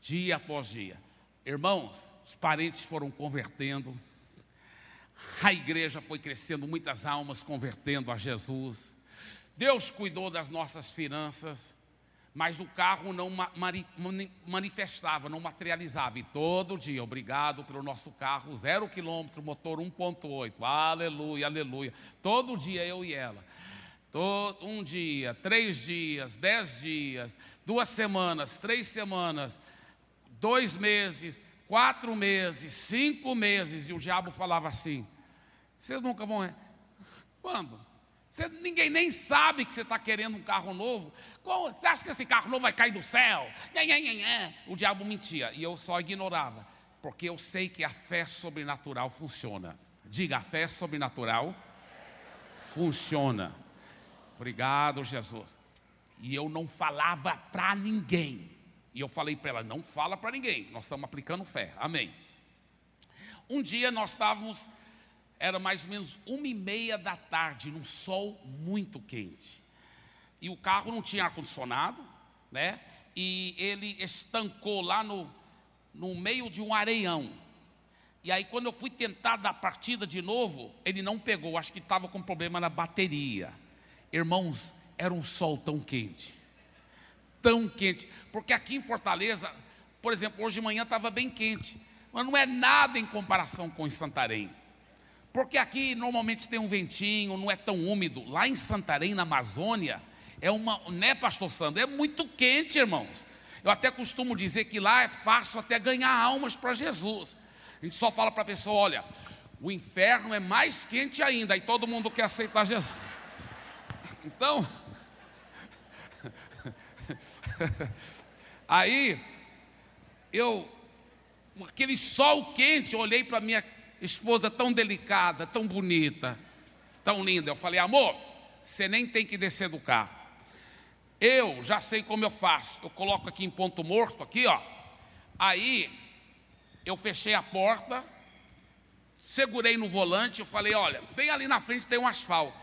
Dia após dia. Irmãos, os parentes foram convertendo. A igreja foi crescendo, muitas almas convertendo a Jesus. Deus cuidou das nossas finanças, mas o carro não manifestava, não materializava. E todo dia, obrigado pelo nosso carro, zero quilômetro, motor 1.8, aleluia, aleluia. Todo dia eu e ela. Todo, um dia, três dias, dez dias, duas semanas, três semanas, dois meses, quatro meses, cinco meses, e o diabo falava assim: vocês nunca vão. Quando? Você, ninguém nem sabe que você está querendo um carro novo. você acha que esse carro novo vai cair do céu? O diabo mentia e eu só ignorava, porque eu sei que a fé sobrenatural funciona. Diga, a fé sobrenatural funciona. Obrigado, Jesus. E eu não falava para ninguém. E eu falei para ela: não fala para ninguém, nós estamos aplicando fé. Amém. Um dia nós estávamos era mais ou menos uma e meia da tarde, num sol muito quente. E o carro não tinha ar-condicionado, né? e ele estancou lá no, no meio de um areião. E aí, quando eu fui tentar dar partida de novo, ele não pegou, acho que estava com problema na bateria. Irmãos, era um sol tão quente, tão quente, porque aqui em Fortaleza, por exemplo, hoje de manhã estava bem quente, mas não é nada em comparação com em Santarém. Porque aqui normalmente tem um ventinho, não é tão úmido. Lá em Santarém, na Amazônia, é uma, né, pastor Sandro? É muito quente, irmãos. Eu até costumo dizer que lá é fácil até ganhar almas para Jesus. A gente só fala para a pessoa: olha, o inferno é mais quente ainda, e todo mundo quer aceitar Jesus. Então, aí, eu, aquele sol quente, olhei para minha esposa tão delicada, tão bonita, tão linda. Eu falei, amor, você nem tem que descer do carro. Eu já sei como eu faço. Eu coloco aqui em ponto morto, aqui, ó. Aí eu fechei a porta, segurei no volante, eu falei, olha, bem ali na frente tem um asfalto.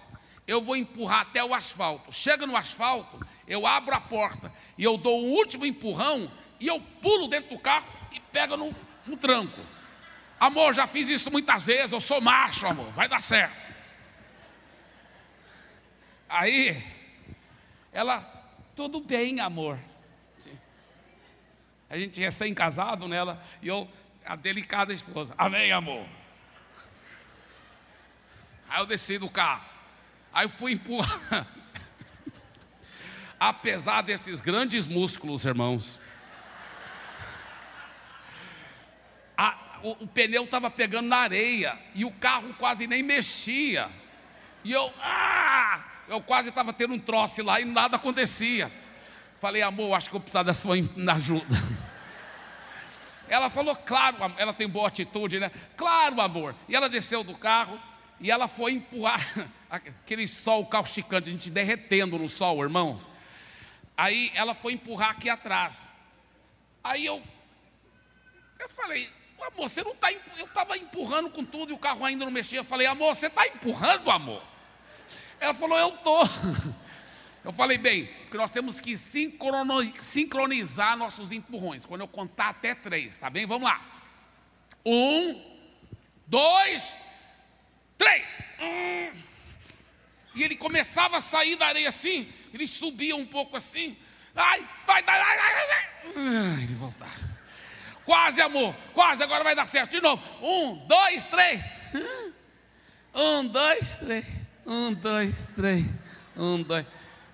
Eu vou empurrar até o asfalto. Chega no asfalto, eu abro a porta e eu dou o último empurrão e eu pulo dentro do carro e pego no, no tranco. Amor, já fiz isso muitas vezes, eu sou macho, amor, vai dar certo. Aí, ela, tudo bem, amor. A gente recém-casado nela, e eu, a delicada esposa, amém, amor. Aí eu desci do carro, aí eu fui empurrar. Apesar desses grandes músculos, irmãos, o, o pneu estava pegando na areia e o carro quase nem mexia. E eu, ah! Eu quase estava tendo um troço lá e nada acontecia. Falei, amor, acho que eu preciso da sua ajuda. Ela falou, claro, ela tem boa atitude, né? Claro, amor. E ela desceu do carro e ela foi empurrar aquele sol causticante, a gente derretendo no sol, irmãos. Aí ela foi empurrar aqui atrás. Aí eu, eu falei, Amor, você não está. Eu estava empurrando com tudo e o carro ainda não mexia. Eu falei, amor, você está empurrando, amor? Ela falou, eu estou. Eu falei, bem, porque nós temos que sincronizar nossos empurrões. Quando eu contar até três, tá bem? Vamos lá. Um, dois, três. E ele começava a sair da areia assim, ele subia um pouco assim. Ai, vai, vai. Ele voltava. Quase, amor. Quase, agora vai dar certo. De novo. Um, dois, três. Um, dois, três. Um, dois, três. Um, dois.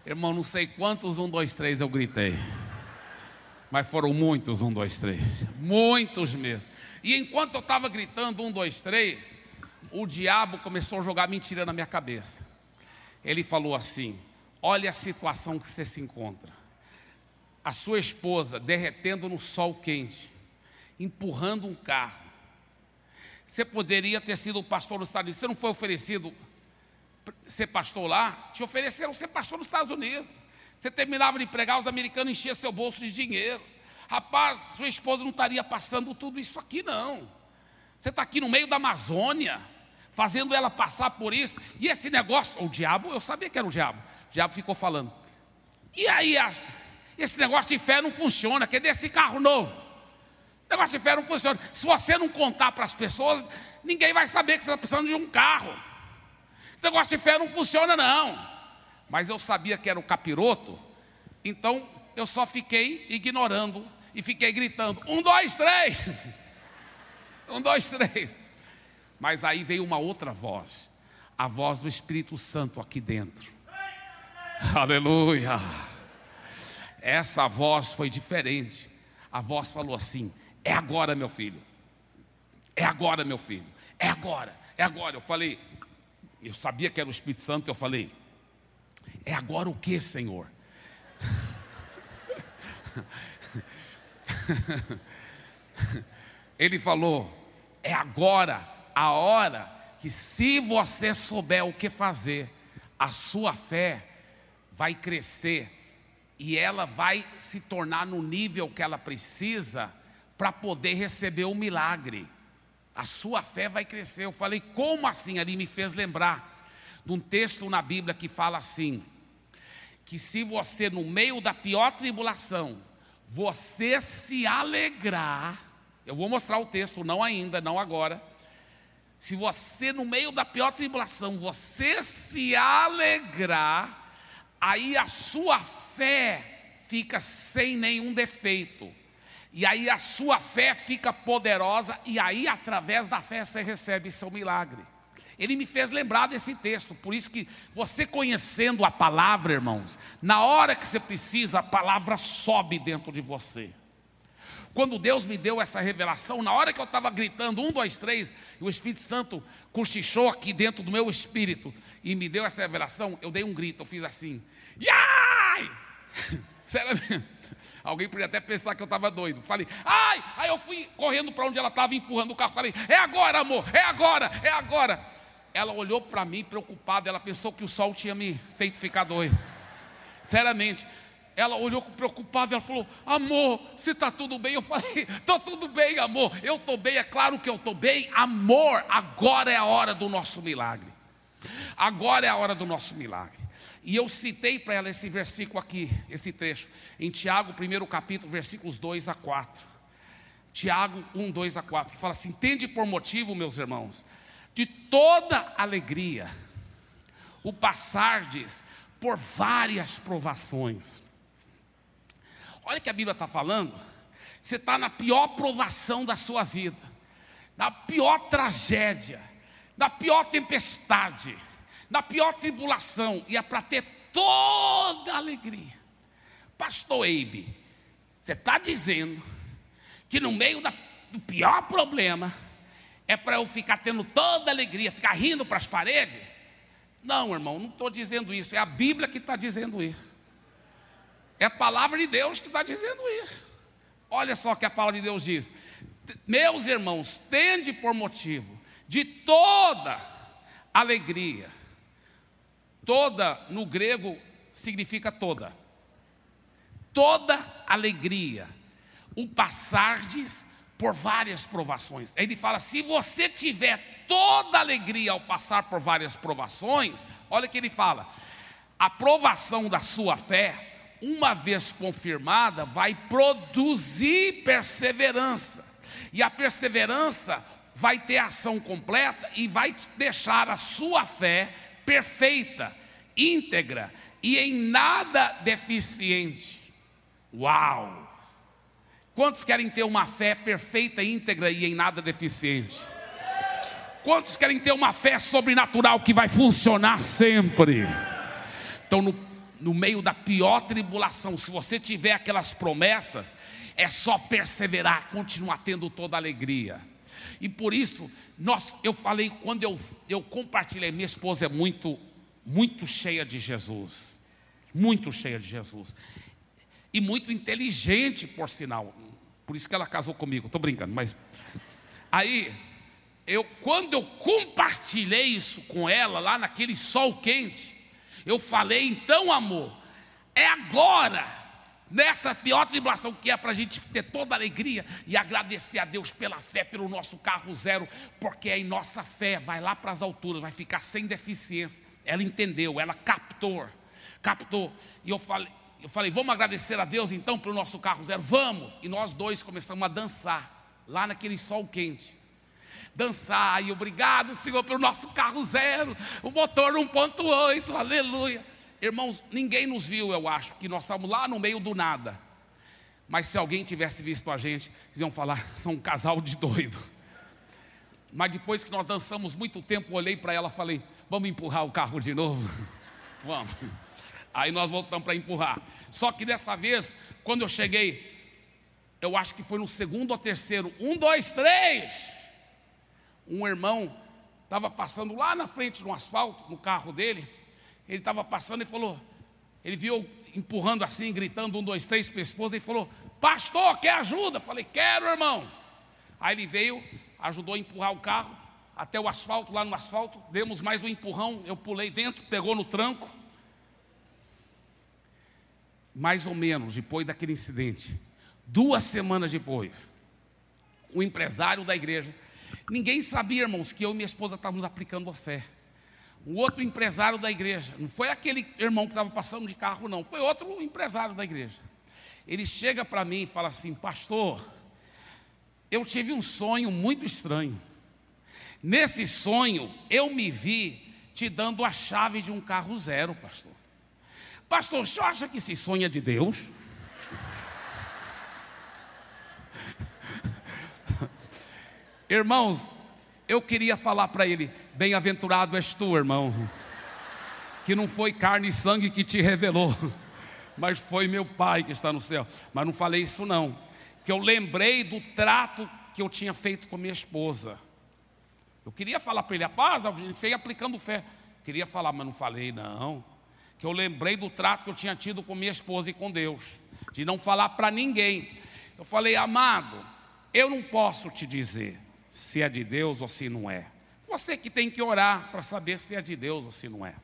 Irmão, não sei quantos um, dois, três eu gritei. Mas foram muitos um, dois, três. Muitos mesmo. E enquanto eu estava gritando um, dois, três, o diabo começou a jogar mentira na minha cabeça. Ele falou assim: Olha a situação que você se encontra. A sua esposa derretendo no sol quente empurrando um carro. Você poderia ter sido pastor dos Estados Unidos. Você não foi oferecido ser pastor lá? Te ofereceram ser pastor dos Estados Unidos. Você terminava de pregar, os americanos enchiam seu bolso de dinheiro. Rapaz, sua esposa não estaria passando tudo isso aqui, não. Você está aqui no meio da Amazônia, fazendo ela passar por isso. E esse negócio, o diabo, eu sabia que era o diabo. O diabo ficou falando. E aí, esse negócio de fé não funciona. Cadê esse carro novo? O negócio de fé não funciona. Se você não contar para as pessoas, ninguém vai saber que você está precisando de um carro. Esse negócio de fé não funciona, não. Mas eu sabia que era o capiroto, então eu só fiquei ignorando e fiquei gritando: um, dois, três. um, dois, três. Mas aí veio uma outra voz, a voz do Espírito Santo aqui dentro. Aleluia. Essa voz foi diferente. A voz falou assim: é agora, meu filho. É agora, meu filho. É agora. É agora. Eu falei, eu sabia que era o Espírito Santo, eu falei, é agora o que, Senhor? Ele falou, é agora a hora que, se você souber o que fazer, a sua fé vai crescer e ela vai se tornar no nível que ela precisa para poder receber o milagre. A sua fé vai crescer. Eu falei, como assim? Ali me fez lembrar de um texto na Bíblia que fala assim: que se você, no meio da pior tribulação, você se alegrar, eu vou mostrar o texto, não ainda, não agora. Se você, no meio da pior tribulação, você se alegrar, aí a sua fé fica sem nenhum defeito. E aí a sua fé fica poderosa, e aí através da fé você recebe seu milagre. Ele me fez lembrar desse texto, por isso que você conhecendo a palavra, irmãos, na hora que você precisa, a palavra sobe dentro de você. Quando Deus me deu essa revelação, na hora que eu estava gritando, um, dois, três, e o Espírito Santo cochichou aqui dentro do meu espírito e me deu essa revelação, eu dei um grito, eu fiz assim, Yai! Sério, alguém podia até pensar que eu estava doido. Falei, ai! Aí eu fui correndo para onde ela estava, empurrando o carro. Falei, é agora, amor, é agora, é agora. Ela olhou para mim preocupada, ela pensou que o sol tinha me feito ficar doido. Seriamente. Ela olhou preocupada, ela falou: Amor, se está tudo bem? Eu falei: Está tudo bem, amor. Eu estou bem, é claro que eu estou bem. Amor, agora é a hora do nosso milagre. Agora é a hora do nosso milagre. E eu citei para ela esse versículo aqui, esse trecho, em Tiago, primeiro capítulo, versículos 2 a 4. Tiago 1, 2 a 4, que fala assim: Tende por motivo, meus irmãos, de toda alegria, o passardes por várias provações Olha que a Bíblia está falando. Você está na pior provação da sua vida, na pior tragédia, na pior tempestade, na pior tribulação, e é para ter toda a alegria. Pastor Eibe, você está dizendo que no meio da, do pior problema é para eu ficar tendo toda a alegria, ficar rindo para as paredes? Não, irmão, não estou dizendo isso, é a Bíblia que está dizendo isso. É a palavra de Deus que está dizendo isso. Olha só o que a palavra de Deus diz: Meus irmãos, tende por motivo de toda alegria. Toda no grego significa toda. Toda alegria. O passardes por várias provações. Ele fala: se você tiver toda alegria ao passar por várias provações, olha o que ele fala: a provação da sua fé uma vez confirmada, vai produzir perseverança. E a perseverança vai ter ação completa e vai deixar a sua fé perfeita, íntegra e em nada deficiente. Uau! Quantos querem ter uma fé perfeita, íntegra e em nada deficiente? Quantos querem ter uma fé sobrenatural que vai funcionar sempre? Então, no no meio da pior tribulação, se você tiver aquelas promessas, é só perseverar, continuar tendo toda alegria. E por isso, nós, eu falei, quando eu, eu compartilhei, minha esposa é muito, muito cheia de Jesus. Muito cheia de Jesus. E muito inteligente, por sinal. Por isso que ela casou comigo, estou brincando, mas. Aí, eu, quando eu compartilhei isso com ela, lá naquele sol quente, eu falei, então, amor, é agora, nessa pior tribulação que é para a gente ter toda a alegria e agradecer a Deus pela fé, pelo nosso carro zero, porque em nossa fé, vai lá para as alturas, vai ficar sem deficiência. Ela entendeu, ela captou, captou. E eu falei, eu falei, vamos agradecer a Deus então pelo nosso carro zero? Vamos! E nós dois começamos a dançar, lá naquele sol quente dançar. E obrigado, Senhor, pelo nosso carro zero, o motor 1.8, aleluia. Irmãos, ninguém nos viu, eu acho, que nós estávamos lá no meio do nada. Mas se alguém tivesse visto a gente, eles iam falar, são um casal de doido. Mas depois que nós dançamos muito tempo, olhei para ela e falei, vamos empurrar o carro de novo? vamos. Aí nós voltamos para empurrar. Só que dessa vez, quando eu cheguei, eu acho que foi no segundo ou terceiro, um, dois, três um irmão estava passando lá na frente no asfalto, no carro dele. Ele estava passando e falou, ele viu empurrando assim, gritando um, dois, três para a esposa e falou: Pastor, quer ajuda? Falei: Quero, irmão. Aí ele veio, ajudou a empurrar o carro até o asfalto, lá no asfalto. Demos mais um empurrão. Eu pulei dentro, pegou no tranco. Mais ou menos depois daquele incidente, duas semanas depois, o empresário da igreja Ninguém sabia, irmãos, que eu e minha esposa estávamos aplicando a fé. Um outro empresário da igreja, não foi aquele irmão que estava passando de carro, não, foi outro empresário da igreja. Ele chega para mim e fala assim: Pastor, eu tive um sonho muito estranho. Nesse sonho, eu me vi te dando a chave de um carro zero, pastor. Pastor, o senhor acha que esse sonho é de Deus? Irmãos, eu queria falar para ele: bem-aventurado és tu, irmão, que não foi carne e sangue que te revelou, mas foi meu Pai que está no céu. Mas não falei isso, não, que eu lembrei do trato que eu tinha feito com minha esposa. Eu queria falar para ele, a paz, a gente veio aplicando fé. Queria falar, mas não falei, não. Que eu lembrei do trato que eu tinha tido com minha esposa e com Deus, de não falar para ninguém. Eu falei, amado, eu não posso te dizer se é de Deus ou se não é. Você que tem que orar para saber se é de Deus ou se não é.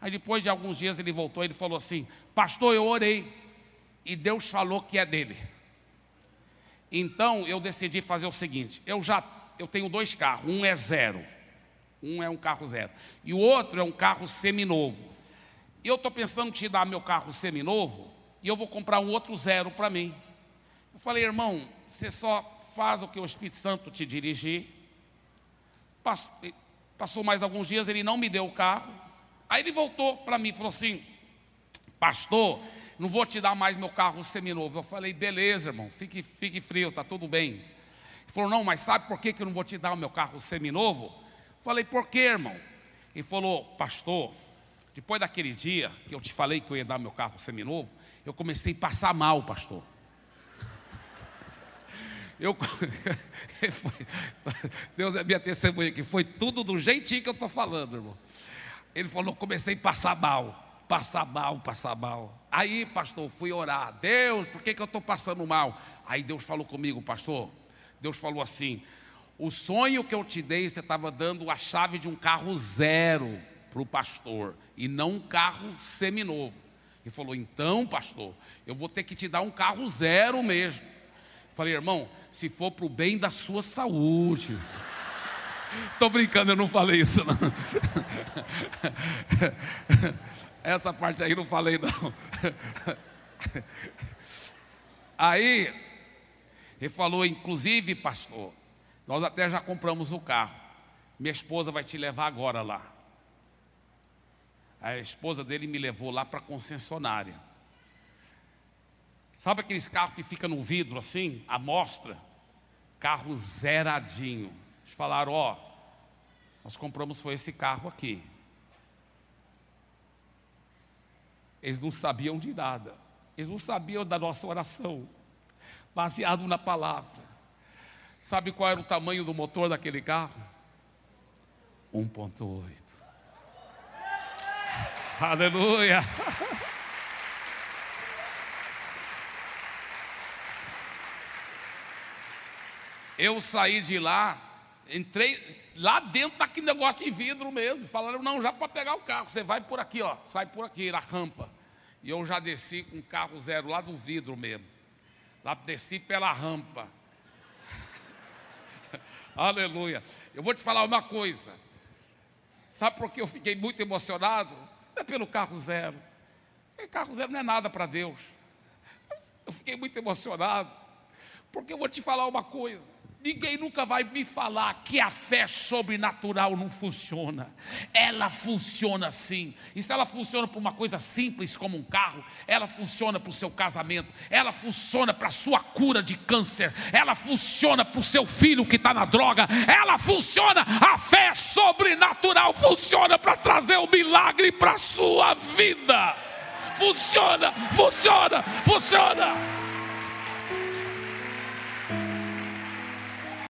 Aí depois de alguns dias ele voltou e ele falou assim: Pastor, eu orei e Deus falou que é dele. Então eu decidi fazer o seguinte: eu já eu tenho dois carros, um é zero, um é um carro zero e o outro é um carro seminovo. Eu estou pensando em te dar meu carro seminovo e eu vou comprar um outro zero para mim. Eu falei, irmão, você só faz o que o Espírito Santo te dirigir. Passou mais alguns dias, ele não me deu o carro. Aí ele voltou para mim e falou assim: Pastor, não vou te dar mais meu carro seminovo. Eu falei: Beleza, irmão, fique, fique frio, está tudo bem. Ele falou: Não, mas sabe por que, que eu não vou te dar o meu carro seminovo? Eu falei: Por que, irmão? Ele falou: Pastor, depois daquele dia que eu te falei que eu ia dar meu carro seminovo, eu comecei a passar mal, pastor. Eu, Deus é minha testemunha que foi tudo do jeitinho que eu estou falando, irmão. Ele falou: comecei a passar mal, passar mal, passar mal. Aí, pastor, fui orar. Deus, por que, que eu estou passando mal? Aí Deus falou comigo, pastor. Deus falou assim: o sonho que eu te dei, você estava dando a chave de um carro zero para o pastor, e não um carro seminovo. Ele falou: então, pastor, eu vou ter que te dar um carro zero mesmo. Falei, irmão, se for para o bem da sua saúde. Estou brincando, eu não falei isso não. Essa parte aí não falei não. Aí, ele falou, inclusive, pastor, nós até já compramos o carro. Minha esposa vai te levar agora lá. A esposa dele me levou lá para a concessionária. Sabe aqueles carros que fica no vidro assim, a mostra? Carro zeradinho. Eles falaram, ó, nós compramos foi esse carro aqui. Eles não sabiam de nada. Eles não sabiam da nossa oração, baseado na palavra. Sabe qual era o tamanho do motor daquele carro? 1.8. Aleluia. Eu saí de lá, entrei lá dentro daquele negócio de vidro mesmo. Falaram, não, já para pegar o carro, você vai por aqui, ó, sai por aqui, na rampa. E eu já desci com o carro zero lá do vidro mesmo. Lá desci pela rampa. Aleluia. Eu vou te falar uma coisa. Sabe por que eu fiquei muito emocionado? Não é pelo carro zero. Porque carro zero não é nada para Deus. Eu fiquei muito emocionado. Porque eu vou te falar uma coisa. Ninguém nunca vai me falar que a fé sobrenatural não funciona. Ela funciona sim. E se ela funciona para uma coisa simples como um carro, ela funciona para o seu casamento, ela funciona para a sua cura de câncer, ela funciona para o seu filho que está na droga, ela funciona. A fé sobrenatural funciona para trazer o milagre para a sua vida. Funciona, funciona, funciona.